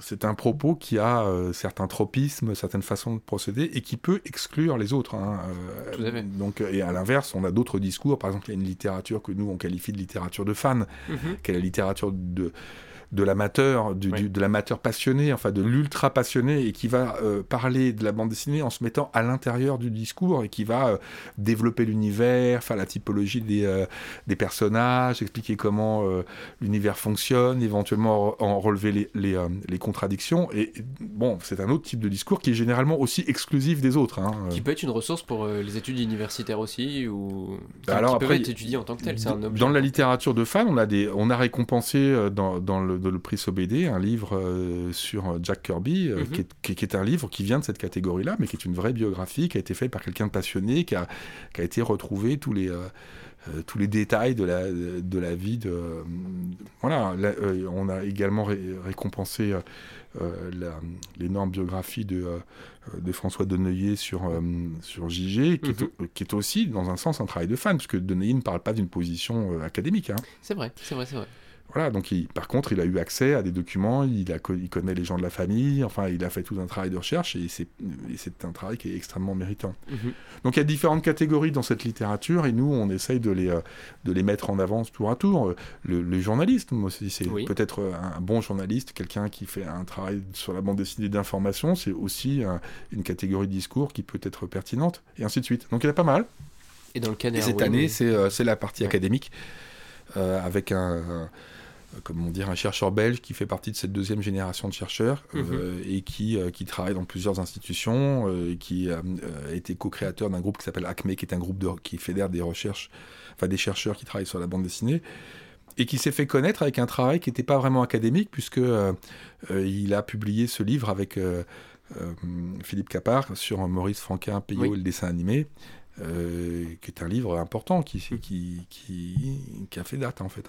c'est un propos qui a euh, certains tropismes, certaines façons de procéder, et qui peut exclure les autres. hein. Euh, Tout à fait. donc, et à l'inverse, on a d'autres discours. Par exemple, il y a une littérature que nous, on qualifie de littérature de fans, Mhm. qui est la littérature de, de l'amateur, de l'amateur passionné, enfin de l'ultra passionné, et qui va euh, parler de la bande dessinée en se mettant à l'intérieur du discours et qui va euh, développer l'univers, faire la typologie des, euh, des personnages, expliquer comment l'univers fonctionne, éventuellement en relever les, les, les contradictions. Et bon, c'est un autre type de discours qui est généralement aussi exclusif des autres. hein. Qui peut être une ressource pour les études universitaires aussi, ou qui, Bah alors qui après, être étudiées en tant que objet. Dans la littérature de fans, on a, des, on a récompensé dans, dans le, dans le prix Sobédé un livre euh, sur euh, Jack Kirby, euh, Mhm. qui, est, qui- qui est un livre qui vient de cette catégorie-là, mais qui est une vraie biographie, qui a été fait par quelqu'un de passionné, qui a, qui a été retrouvé tous les, tous les détails de la, de la vie de... voilà, là, euh, on a également ré- récompensé euh, l'énorme biographie de, de François Deneuillet sur, euh, sur JG, qui, est, Mhm. qui est aussi, dans un sens, un travail de fan, puisque Deneuillet ne parle pas d'une position académique. hein. C'est vrai, c'est vrai, c'est vrai. Voilà, donc il- par contre, il a eu accès à des documents, il, a, co- il connaît les gens de la famille, enfin, il a fait tout un travail de recherche, et c'est un travail qui est extrêmement méritant. Mhm. Donc il y a différentes catégories dans cette littérature, et nous, on essaye de les, euh, de les mettre en avance tour à tour. Le, le journaliste, moi aussi, c'est Oui. peut-être un bon journaliste, quelqu'un qui fait un travail sur la bande dessinée d'information, c'est aussi une catégorie de discours qui peut être pertinente, et ainsi de suite. Donc il y en a pas mal. Et dans le cas Et cette année, c'est euh, c'est la partie Ouais. académique, euh, avec un, un- comment dire, un chercheur belge qui fait partie de cette deuxième génération de chercheurs euh, et qui, euh, qui travaille dans plusieurs institutions, euh, et qui euh, euh, a été co-créateur d'un groupe qui s'appelle ACME, qui est un groupe de, qui fédère des recherches, enfin des chercheurs qui travaillent sur la bande dessinée, et qui s'est fait connaître avec un travail qui n'était pas vraiment académique, puisque euh, euh, il a publié ce livre avec euh, euh, Philippe Capard sur Maurice Franquin, Payot Oui. et le dessin animé. euh, qui est un livre important qui, qui, qui, qui a fait date en fait.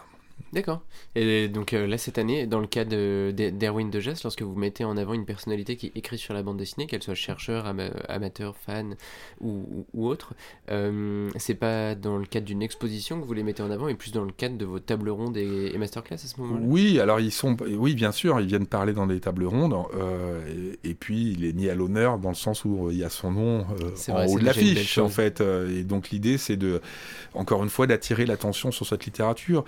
D'accord. Et donc euh, là, cette année, dans le cas de- d'E- d'Erwin de Gest, lorsque vous mettez en avant une personnalité qui écrit sur la bande dessinée, qu'elle soit chercheur, ama- amateur, fan ou, autre, euh, c'est pas dans le cadre d'une exposition que vous les mettez en avant, mais plus dans le cadre de vos tables rondes et, et masterclass à ce moment-là? Oui, alors ils sont, oui, bien sûr, ils viennent parler dans des tables rondes, euh, et, et puis il est mis à l'honneur dans le sens où euh, il y a son nom en vrai, haut de l'affiche, en fait. et donc l'idée, c'est de, encore une fois, d'attirer l'attention sur cette littérature.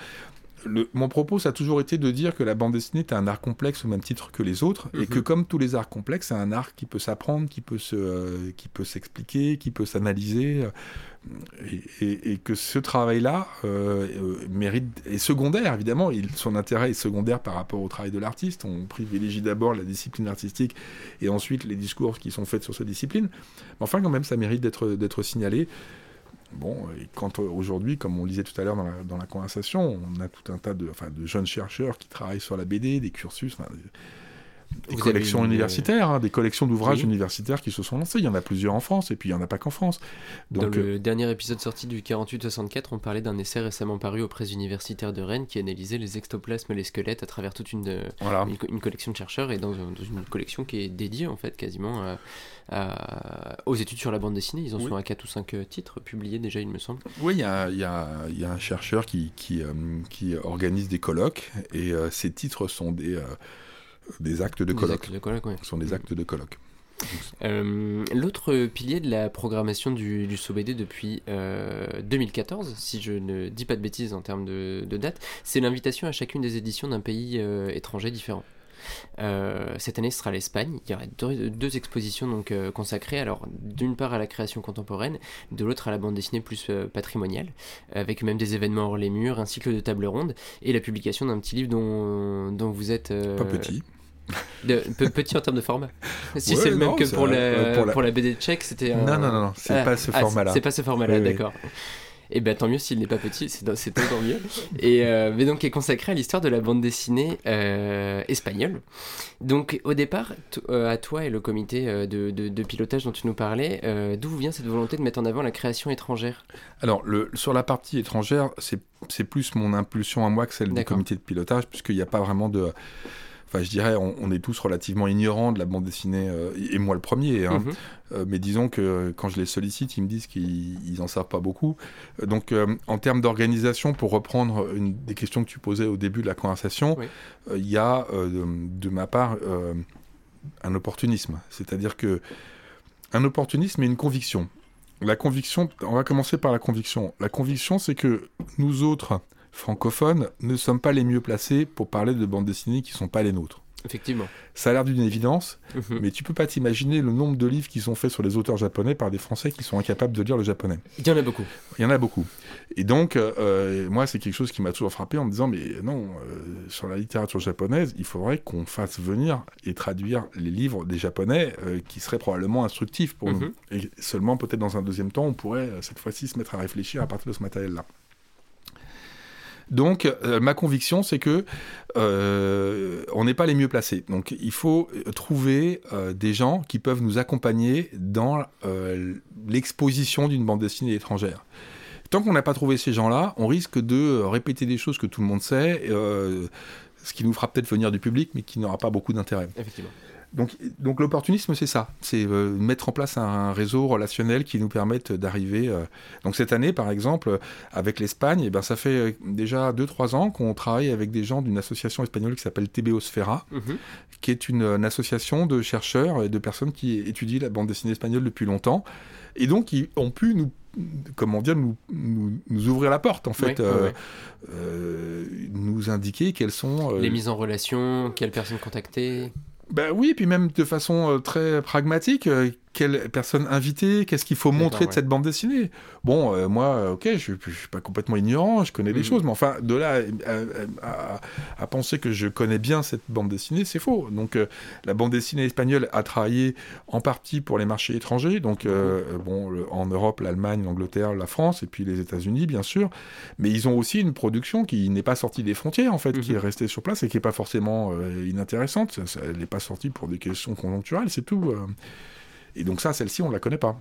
Le- mon propos, ça a toujours été de dire que la bande dessinée est un art complexe au même titre que les autres, et Mhm. que comme tous les arts complexes, c'est un art qui peut s'apprendre, qui peut se, euh, qui peut s'expliquer, qui peut s'analyser, euh, et, et- et que ce travail-là euh, mérite est secondaire évidemment. Il, son intérêt est secondaire par rapport au travail de l'artiste. On privilégie d'abord la discipline artistique et ensuite les discours qui sont faits sur cette discipline. Mais enfin, quand même, ça mérite d'être d'être signalé. Bon, et quand euh, aujourd'hui, comme on disait tout à l'heure dans la, conversation, on a tout un tas de, de jeunes chercheurs qui travaillent sur la BD, des cursus, des, Vous collections avez euh, universitaires, hein, des collections d'ouvrages Oui. universitaires qui se sont lancées. Il y en a plusieurs en France, et puis il n'y en a pas qu'en France. Donc, Dans euh, le dernier épisode sorti du 48-64, on parlait d'un essai récemment paru aux presses universitaires de Rennes qui analysait les ectoplasmes et les squelettes à travers toute une, euh, voilà. une, co- une collection de chercheurs et dans, dans une collection qui est dédiée en fait quasiment à- à- aux études sur la bande dessinée. Ils en Oui. sont à 4 ou 5 titres publiés déjà, il me semble. Oui, il y a, y a- y a un chercheur qui, qui, euh, qui organise des colloques et euh, ces titres sont des, euh, des actes de Des colloque. actes de colloque, ouais. Ce sont des actes de colloque. Euh, L'autre pilier de la programmation du, du SOBD depuis euh, 2014, si je ne dis pas de bêtises en termes de, de date, c'est l'invitation à chacune des éditions d'un pays euh, étranger différent. Euh, cette année, ce sera l'Espagne. Il y aura deux, deux expositions donc euh, consacrées, alors d'une part à la création contemporaine, de l'autre à la bande dessinée plus euh, patrimoniale, avec même des événements hors les murs, un cycle de table ronde et la publication d'un petit livre dont, dont vous êtes euh, Pas petit. De- pe- petit en termes de format. Si Ouais, c'est le même non, que pour la, pour la- pour la BD tchèque, c'était un... Non, non, non, non, c'est Ah, pas ce ah, format-là. C'est pas ce format-là, Oui, oui. d'accord. Et ben tant mieux s'il n'est pas petit, c'est tant mieux. Et euh, mais donc est consacré à l'histoire de la bande dessinée euh, espagnole. Donc au départ, euh, à toi et le comité de, de- de pilotage dont tu nous parlais, d'où vient cette volonté de mettre en avant la création étrangère? Alors, le, sur la partie étrangère, c'est plus mon impulsion à moi que celle du comité de pilotage, puisqu'il n'y a pas vraiment de... Enfin, je dirais, on, on est tous relativement ignorants de la bande dessinée, euh, et moi le premier, hein. Mhm. Euh, mais disons que quand je les sollicite, ils me disent qu'ils ils en savent pas beaucoup. Euh, Donc, euh, en termes d'organisation, pour reprendre une des questions que tu posais au début de la conversation, Oui. il y a de, de ma part un opportunisme. C'est-à-dire que un opportunisme et une conviction. La conviction, on va commencer par la conviction. La conviction, c'est que nous autres, francophones ne sommes pas les mieux placés pour parler de bandes dessinées qui ne sont pas les nôtres. Effectivement. Ça a l'air d'une évidence, Mhm. mais tu peux pas t'imaginer le nombre de livres qui sont faits sur les auteurs japonais par des Français qui sont incapables de lire le japonais. Il y en a beaucoup. Il y en a beaucoup. Et donc, euh, moi, c'est quelque chose qui m'a toujours frappé en me disant, mais non, euh, sur la littérature japonaise, il faudrait qu'on fasse venir et traduire les livres des Japonais euh, qui seraient probablement instructifs pour Mhm. nous. Et seulement, peut-être dans un deuxième temps, on pourrait cette fois-ci se mettre à réfléchir à partir de ce matériel-là. Donc, euh, ma conviction, c'est que euh, on n'est pas les mieux placés. Donc, il faut euh, trouver des gens qui peuvent nous accompagner dans l'exposition d'une bande dessinée étrangère. Tant qu'on n'a pas trouvé ces gens-là, on risque de répéter des choses que tout le monde sait, ce qui nous fera peut-être venir du public, mais qui n'aura pas beaucoup d'intérêt. Effectivement. Donc, donc l'opportunisme, c'est ça. C'est euh, mettre en place un réseau relationnel qui nous permette d'arriver. euh. Donc cette année, par exemple, avec l'Espagne, eh ben, ça fait euh, déjà 2-3 ans qu'on travaille avec des gens d'une association espagnole qui s'appelle TBOsfera, Mhm. qui est une, une association de chercheurs et de personnes qui étudient la bande dessinée espagnole depuis longtemps. Et donc, ils ont pu nous comment dire, nous, nous, nous ouvrir la porte, en fait, euh, euh, nous indiquer quelles sont... euh, Les mises en relation, quelles personnes contacter. Ben oui, puis même de façon euh, très pragmatique, euh, quelle personne inviter, qu'est-ce qu'il faut montrer de cette bande dessinée? Bon, euh, moi, euh, ok, je, je suis pas complètement ignorant, je connais des Mhm. choses, mais enfin, de là à, à- à penser que je connais bien cette bande dessinée, c'est faux. Donc, euh, la bande dessinée espagnole a travaillé en partie pour les marchés étrangers, donc euh, euh, bon, le- en Europe, l'Allemagne, l'Angleterre, la France, et puis les États-Unis, bien sûr. Mais ils ont aussi une production qui n'est pas sortie des frontières, en fait, qui Mhm. est restée sur place et qui n'est pas forcément euh, inintéressante. Ça- ça- elle n'est pas sortie pour des questions conjoncturelles, c'est tout. Et donc ça, celle-ci, on la connaît pas.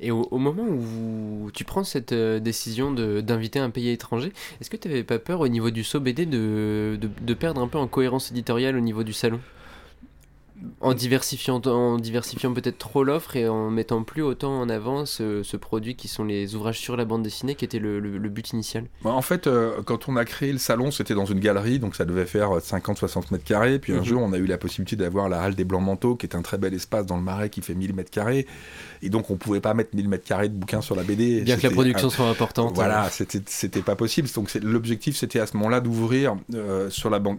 Et au, moment où tu prends cette euh, décision d'inviter un pays étranger, est-ce que tu n'avais pas peur au niveau du saut de, de perdre un peu en cohérence éditoriale au niveau du salon? En diversifiant, en diversifiant peut-être trop l'offre et en mettant plus autant en avant ce, ce produit qui sont les ouvrages sur la bande dessinée qui était le, le- le but initial. Bah, En fait, euh, quand on a créé le salon, c'était dans une galerie, donc ça devait faire 50-60 mètres carrés. Puis un Mhm. jour, on a eu la possibilité d'avoir la halle des Blancs Manteaux, qui est un très bel espace dans le Marais qui fait 1000 mètres carrés. Et donc, on pouvait pas mettre 1000 mètres carrés de bouquins sur la BD. Bien que la production soit importante. Voilà, c'était c'était pas possible. Donc l'objectif, c'était à ce moment-là d'ouvrir euh, sur la bande.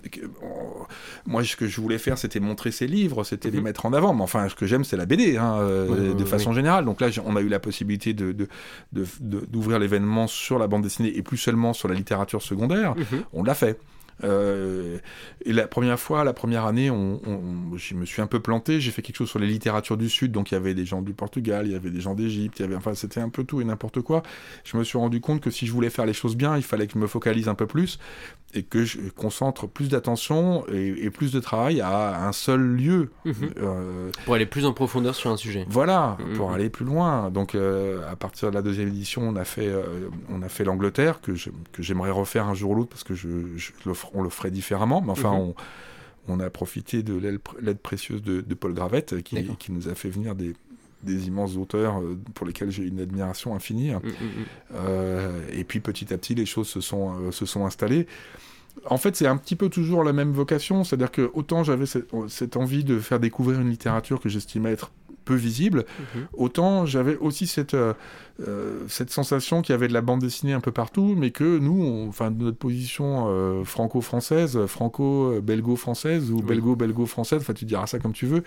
Moi, ce que je voulais faire, c'était montrer ces livres, c'était les Mhm. mettre en avant. Mais enfin, ce que j'aime, c'est la BD, hein, euh, de façon générale. Donc là, on a eu la possibilité de de- de- de- d'ouvrir l'événement sur la bande dessinée et plus seulement sur la littérature secondaire. Mhm. On l'a fait. Euh, et la première fois, la première année, on, on- je me suis un peu planté. J'ai fait quelque chose sur les littératures du Sud. Donc il y avait des gens du Portugal, il y avait des gens d'Égypte, il y avait, enfin c'était un peu tout et n'importe quoi. Je me suis rendu compte que si je voulais faire les choses bien, il fallait que je me focalise un peu plus et que je concentre plus d'attention et, et plus de travail à un seul lieu. Mhm. Euh, Pour aller plus en profondeur sur un sujet. voilà, Mhm. pour aller plus loin. Donc, euh, à partir de la deuxième édition, on a fait, on a fait l'Angleterre, que j'aimerais refaire un jour ou l'autre, parce que je, je le f- on le ferait différemment. Mais enfin, Mhm. on, on a profité de l'aide pr- l'aide précieuse de, de Paul Gravette, qui, nous a fait venir des, des immenses auteurs euh, pour lesquels j'ai une admiration infinie. Mm, mm, mm. Euh, et puis petit à petit, les choses se sont, euh, se sont installées. En fait, c'est un petit peu toujours la même vocation, c'est-à-dire que autant j'avais cette, cette envie de faire découvrir une littérature que j'estimais être peu visible, Mhm. autant j'avais aussi cette, euh, cette sensation qu'il y avait de la bande dessinée un peu partout, mais que nous, enfin, de notre position euh, franco-française, franco-belgo-française ou Oui. belgo-belgo-française, enfin tu diras ça comme tu veux,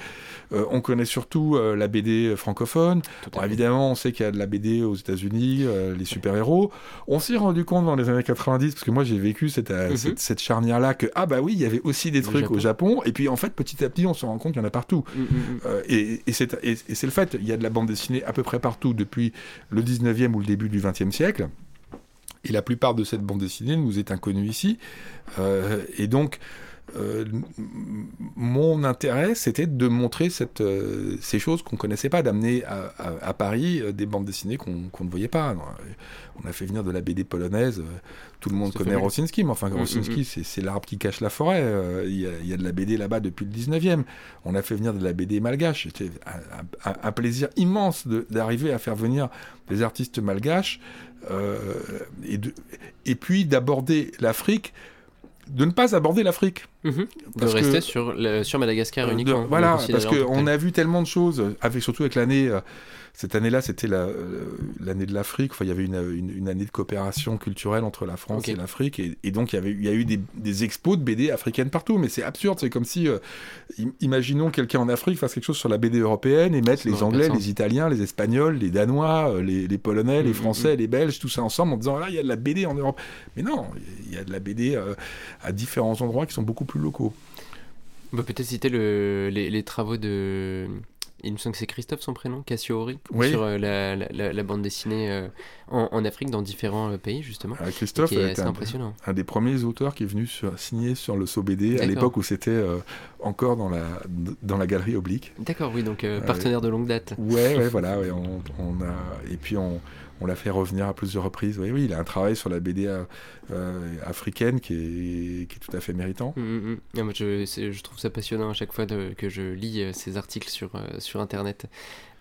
euh, on connaît surtout la BD francophone, Bon, évidemment, on sait qu'il y a de la BD aux États-Unis, les super-héros. On s'est rendu compte dans les années 90, parce que moi j'ai vécu cette, Mhm. cette, cette charnière-là, que ah bah oui, il y avait aussi des trucs Japon. au Japon. Et puis en fait, petit à petit, on se rend compte qu'il y en a partout. Mm, mm, mm. Et c'est le fait, il y a de la bande dessinée à peu près partout depuis le 19e ou le début du 20e siècle. Et la plupart de cette bande dessinée nous est inconnue ici. Euh, et donc, euh, mon intérêt, c'était de montrer cette, euh, ces choses qu'on connaissait pas, d'amener à, à- à Paris euh, des bandes dessinées qu'on ne voyait pas. On a fait venir de la BD polonaise. Tout le monde connaît. Rosinski, mais enfin, Mm, Rosinski, mm, c'est c'est l'arbre qui cache la forêt. euh, Il y, a- il y a de la BD là-bas depuis le 19e. On a fait venir de la BD malgache. C'était un, un- un plaisir immense d'arriver à faire venir des artistes malgaches et, de- et puis d'aborder l'Afrique, de ne pas aborder l'Afrique. Mhm. De rester que- sur, le- sur Madagascar Euh, de- uniquement. voilà, parce qu'on a vu tellement de choses, avec surtout avec l'année. Cette année-là, c'était la, euh, l'année de l'Afrique. Enfin, il y avait une, une, une année de coopération culturelle entre la France et l'Afrique, et, et donc il y avait, il y a eu des, des expos de BD africaines partout. Mais c'est absurde. C'est comme si, euh, im- imaginons quelqu'un en Afrique fasse quelque chose sur la BD européenne et mette les Anglais, les Italiens, les Espagnols, les Danois, euh, les, les Polonais, les Mm, Français, les Belges, tout ça ensemble en disant là, il y a de la BD en Europe. Mais non, il y a de la BD euh, à différents endroits qui sont beaucoup plus locaux. On peut peut-être citer le, les, les travaux de. Il me semble que c'est Christophe son prénom, Cassio Ori, Oui. sur euh, la, la- la- la bande dessinée euh, en, en Afrique, dans différents euh, pays, justement. Euh, Christophe qui est a été assez un- impressionnant. un des premiers auteurs qui est venu sur- signer sur le SOBD à l'époque où c'était encore dans la, dans la galerie oblique. D'accord, oui, donc partenaire de longue date. Ouais, ouais, voilà. ouais, on, on a, et puis on, on l'a fait revenir à plusieurs reprises. Oui, oui, il a un travail sur la BD euh, euh, africaine qui est, tout à fait méritant. Mm, mm, mm. Ah, moi, je, trouve ça passionnant à chaque fois que je lis euh, ces articles sur, euh, sur Internet.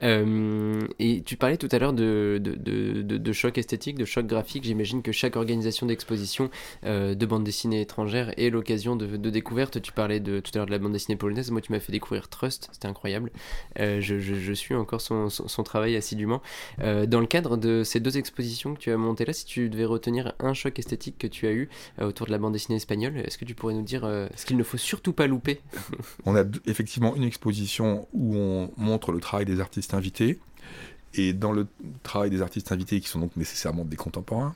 Euh, et tu parlais tout à l'heure de, de, de, choc esthétique, de choc graphique. J'imagine que chaque organisation d'exposition euh, de bande dessinée étrangère est l'occasion de, découverte. Tu parlais de, tout à l'heure de la bande dessinée polonaise. Moi, tu m'as fait découvrir Trust. C'était incroyable. Euh, je, je, suis encore son, son, travail assidûment. Dans le cadre de ces deux expositions que tu as montées là, si tu devais retenir un choc esthétique que tu as eu autour de la bande dessinée espagnole, est-ce que tu pourrais nous dire ce qu'il ne faut surtout pas louper? On a effectivement une exposition où on montre le travail des artistes invités. Et dans le travail des artistes invités, qui sont donc nécessairement des contemporains,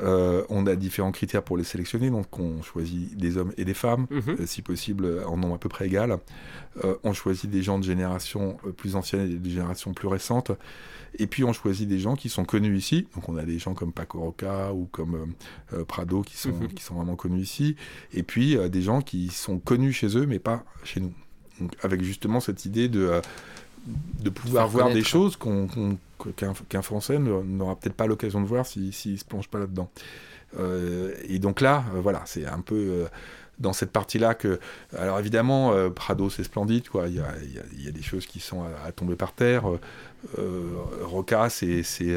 euh, on a différents critères pour les sélectionner. Donc on choisit des hommes et des femmes, Mhm. euh, si possible en nombre à peu près égal. Euh, on choisit des gens de génération plus ancienne et de génération plus récente. Et puis on choisit des gens qui sont connus ici. Donc on a des gens comme Paco Roca ou comme Prado qui sont, Mhm. qui sont vraiment connus ici. Et puis des gens qui sont connus chez eux mais pas chez nous. Donc, avec justement cette idée de, de pouvoir voir des choses qu'un Français ne- n'aura peut-être pas l'occasion de voir s'il s'il se plonge pas là-dedans. Euh, et donc là, euh, voilà, c'est un peu euh, dans cette partie-là que. Alors évidemment, Prado, c'est splendide, quoi. Il y a, il y a- il y a des choses qui sont à, à tomber par terre. Roca, c'est c'est,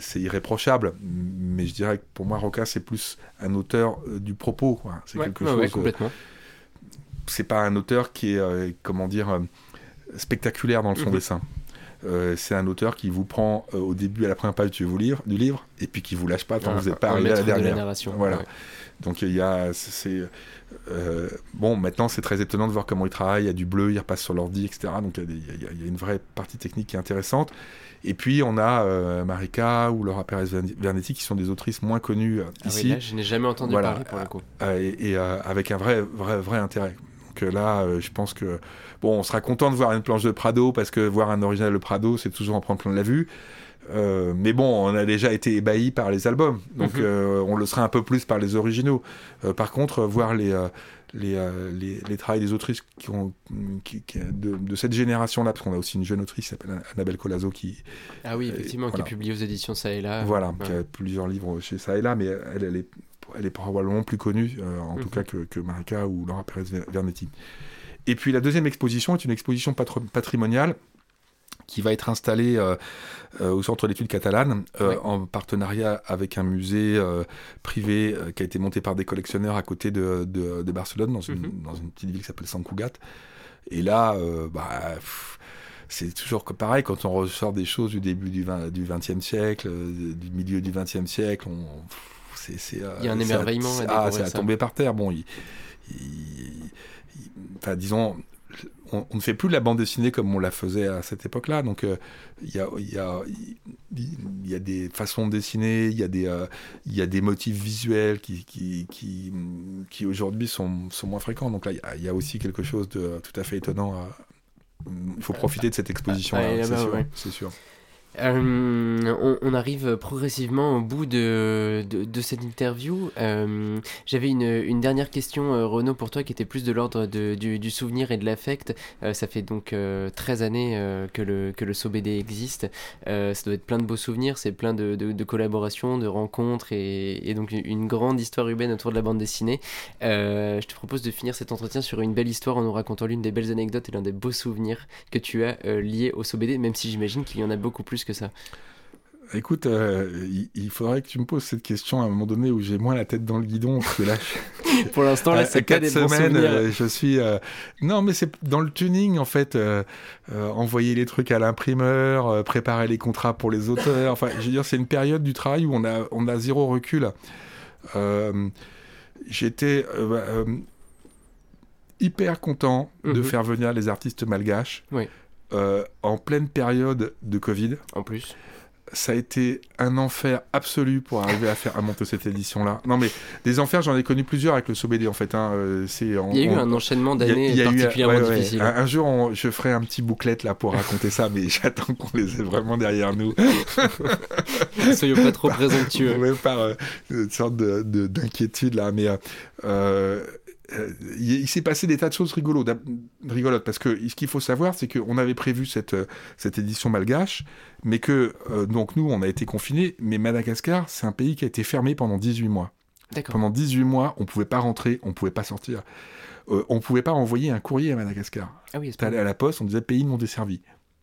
c'est irréprochable. Mais je dirais que pour moi, Roca, c'est plus un auteur du propos. C'est Ouais, quelque ouais, chose. ouais, complètement. c'est pas un auteur qui est, comment dire, spectaculaire dans son Mhm. dessin. Euh, c'est un auteur qui vous prend euh, au début à la première page du, vous lire, du livre et puis qui vous lâche pas tant que vous n'êtes pas Un arrivé à la maître de dernière. narration. Voilà. ouais. Donc il y a, c'est, euh, bon, maintenant c'est très étonnant de voir comment il travaille. Il y a du bleu, il repasse sur l'ordi, etc. Donc il y, a y y une vraie partie technique qui est intéressante. Et puis on a euh, Marika ou Laura Perez Vernetti qui sont des autrices moins connues Ah oui, ici là, je n'ai jamais entendu Voilà. parler pour le coup. et, et, avec un vrai, vrai, vrai intérêt. Donc là, euh, je pense que bon, on sera content de voir une planche de Prado parce que voir un original de Prado, c'est toujours en prendre plein de la vue. Euh, mais bon, on a déjà été ébahi par les albums, donc Mhm. euh, on le sera un peu plus par les originaux. Euh, par contre, voir les, les, les, les travails des autrices qui ont, qui, qui- de, de cette génération-là, parce qu'on a aussi une jeune autrice qui s'appelle Annabelle Colazo qui, Ah oui, effectivement, voilà. qui est aux éditions ça et là. voilà, Ouais. qui a plusieurs livres chez ça et là, mais elle, elle est, elle est probablement plus connue, euh, en tout Mhm. cas, que, que Marika ou Laura Perez Vernetti. Et puis la deuxième exposition est une exposition patrimoniale qui va être installée euh, euh, au Centre d'études catalanes euh, en partenariat avec un musée privé qui a été monté par des collectionneurs à côté de, de- de Barcelone, dans une, Mhm. dans une petite ville qui s'appelle Sant Cugat. Et là, bah, c'est toujours pareil, quand on ressort des choses du début du, 20, du 20e siècle, du milieu du 20e siècle, on, c'est, c'est, euh, Il y a un c'est émerveillement à c'est- Ah, c'est à ça. tomber par terre. Bon, il- il- il- enfin, disons, on, on ne fait plus de la bande dessinée comme on la faisait à cette époque-là. Donc, euh, il y, a, y, y des façons de dessiner, il y a des, euh, il y a des motifs visuels qui, qui, qui, qui aujourd'hui sont, sont moins fréquents. Donc là, il y a- aussi quelque chose de tout à fait étonnant. à- Il faut profiter de cette exposition-là, Ah, c'est sûr, ouais. c'est sûr. Euh, on, arrive progressivement au bout de, de, cette interview. Euh, J'avais une, dernière question, euh, Renaud, pour toi, qui était plus de l'ordre du, souvenir et de l'affect. Ça fait donc euh, 13 années que le, que le SOBD existe. Ça doit être plein de beaux souvenirs, c'est plein de, de, collaborations, de rencontres et, donc une, grande histoire urbaine autour de la bande dessinée. Je te propose de finir cet entretien sur une belle histoire en nous racontant l'une des belles anecdotes et l'un des beaux souvenirs que tu as liés au SOBD, même si j'imagine qu'il y en a beaucoup plus que ça. Écoute, euh, il, il faudrait que tu me poses cette question à un moment donné où j'ai moins la tête dans le guidon. Parce que là, je- Pour l'instant, là, à- c'est quatre des semaines, euh, je suis. euh, Non, mais c'est dans le tuning en fait. euh, euh, envoyer les trucs à l'imprimeur, euh, préparer les contrats pour les auteurs. Enfin, je veux dire, c'est une période du travail où on a on a zéro recul. Euh, J'étais euh, bah, euh, hyper content de Mhm. faire venir les artistes malgaches. Oui. Euh, en pleine période de Covid. En plus. Ça a été un enfer absolu pour arriver à faire à monter cette édition-là. Non mais des enfers, j'en ai connu plusieurs avec le SOBD en fait. Hein. euh, C'est Il y a eu on- un a- d'années a eu- particulièrement ouais, ouais. difficile. Un, un jour, on- je ferai un petit bouclette là pour raconter ça, mais j'attends qu'on les ait vraiment derrière nous. Soyons pas trop présomptueux. Ouais, par euh, une sorte de- de- d'inquiétude là. Mais euh, il, s'est passé des tas de choses rigolo- d'ab- rigolotes parce que ce qu'il faut savoir, c'est qu'on avait prévu cette, euh, cette édition malgache, mais que euh, donc nous, on a été confinés, mais Madagascar, c'est un pays qui a été fermé pendant 18 mois. Pendant 18 mois, on pouvait pas rentrer, on pouvait pas sortir. Euh, on pouvait pas envoyer un courrier à Madagascar. Ah oui, à la poste, on disait pays non desservi.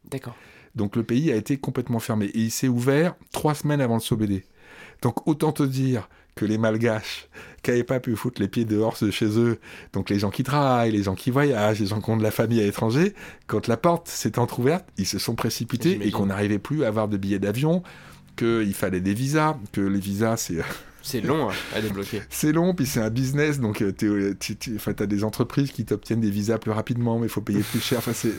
D'accord. Donc le pays a été complètement fermé. Et il s'est ouvert trois semaines avant le SOBD. Donc autant te dire que les malgaches qui n'avaient pas pu foutre les pieds dehors de chez eux, donc les gens qui travaillent, les gens qui voyagent, les gens qui ont de la famille à l'étranger, quand la porte s'est entrouverte, ils se sont précipités et qu'on n'arrivait plus à avoir de billets d'avion, qu'il fallait des visas, que les visas c'est C'est long hein, à débloquer. c'est long, puis c'est un business, donc euh, euh, tu t'as des entreprises qui t'obtiennent des visas plus rapidement, mais il faut payer plus cher. Enfin, c'est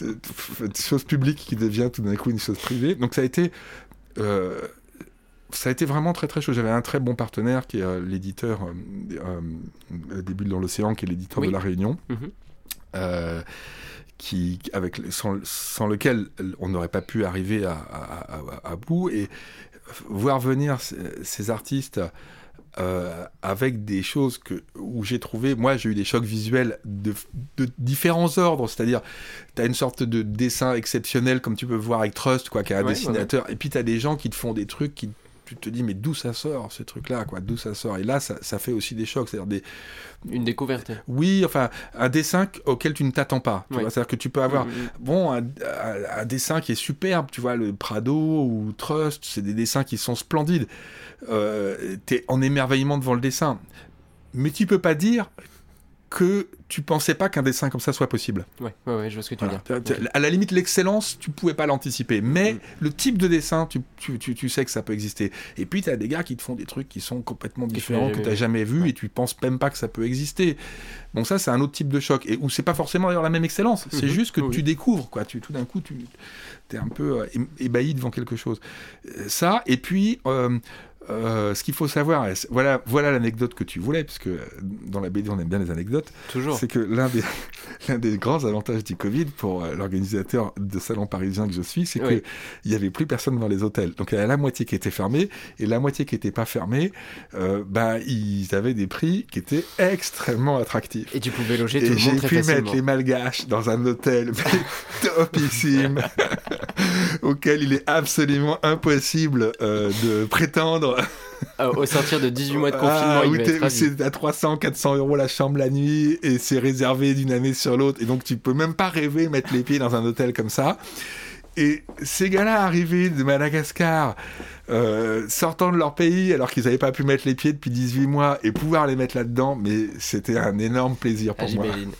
une chose publique qui devient tout d'un coup une chose privée. Donc ça a été, euh, ça a été vraiment très très chaud. J'avais un très bon partenaire qui est euh, l'éditeur euh, euh, Début dans l'océan, qui est l'éditeur Oui. de La Réunion. Mhm. euh, qui, avec, sans, sans lequel on n'aurait pas pu arriver à, à- à- à bout et voir venir ces, artistes euh, avec des choses que, où j'ai trouvé, moi j'ai eu des chocs visuels de, de différents ordres, c'est-à-dire tu as une sorte de dessin exceptionnel comme tu peux voir avec Trust, quoi, qui est un Ouais, ouais, dessinateur, et puis tu as des gens qui te font des trucs qui tu te dis mais d'où ça sort ce truc là quoi d'où ça sort? Et là ça, ça fait aussi des chocs c'est à dire des Une découverte. oui enfin un dessin auquel tu ne t'attends pas tu Ouais. vois c'est à dire que tu peux avoir. Bon, un, un- un dessin qui est superbe, tu vois, le Prado ou Trust, c'est des dessins qui sont splendides. Euh, T'es en émerveillement devant le dessin. Mais tu peux pas dire que tu pensais pas qu'un dessin comme ça soit possible. Ouais, ouais, ouais, je vois ce que tu veux Voilà. dire. T'as- t'as- À la limite, l'excellence, tu pouvais pas l'anticiper. Mais Mm. le type de dessin, tu, tu, tu, tu sais que ça peut exister. Et puis, tu as des gars qui te font des trucs qui sont complètement différents, que tu n'as jamais vu Ouais. et tu penses même pas que ça peut exister. Bon, ça, c'est un autre type de choc. Et où c'est pas forcément d'ailleurs la même excellence. C'est Mhm. juste que Oui. tu découvres, quoi. Tu, tout d'un coup, tu es un peu euh, ébahi devant quelque chose. Euh, Ça, et puis. euh, euh, ce qu'il faut savoir, voilà, voilà l'anecdote que tu voulais, puisque euh, dans la BD on aime bien les anecdotes. Toujours. C'est que l'un des, l'un des grands avantages du Covid pour euh, l'organisateur de salon parisien que je suis, c'est Oui. qu'il n'y avait plus personne dans les hôtels. Donc il y avait la moitié qui était fermée et la moitié qui n'était pas fermée, euh, bah, ils avaient des prix qui étaient extrêmement attractifs. Et tu pouvais loger tout Et le j'ai monde très pu facilement. mettre les malgaches dans un hôtel topissime auquel il est absolument impossible euh, de prétendre au sortir de 18 mois de confinement, ah, il va être c'est à 300, 400 euros la chambre la nuit et c'est réservé d'une année sur l'autre. Et donc, tu peux même pas rêver mettre les pieds dans un hôtel comme ça. Et ces gars-là arrivés de Madagascar, euh, sortant de leur pays alors qu'ils n'avaient pas pu mettre les pieds depuis 18 mois et pouvoir les mettre là-dedans, mais c'était un énorme plaisir Ah, pour moi. j'imagine.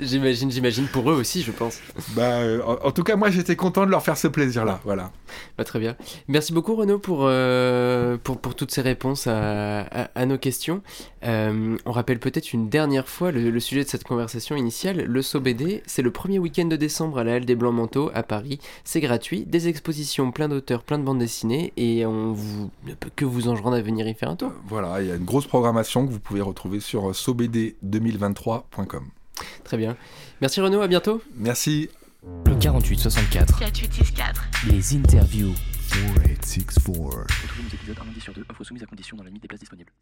j'imagine, j'imagine pour eux aussi, je pense. Bah, euh, en, en tout cas, moi j'étais content de leur faire ce plaisir-là. Voilà. Bah, très bien. Merci beaucoup Renaud pour, euh, pour, pour toutes ces réponses à, à- à nos questions. Euh, on rappelle peut-être une dernière fois le, le sujet de cette conversation initiale. Le SOBD, c'est le premier week-end de décembre à la Halle des Blancs Manteaux à Paris. C'est gratuit, des expositions, plein d'auteurs, plein de bandes dessinées et on vous, ne peut que vous enjoindre à venir y faire un tour. Voilà, il y a une grosse programmation que vous pouvez retrouver sur sobd2023.com. Très bien. Merci Renaud, à bientôt. Merci. Le 4864, 4864. les interviews. 4864. Retrouvez nos épisodes un lundi sur deux, offre soumise à condition dans la limite des places disponibles.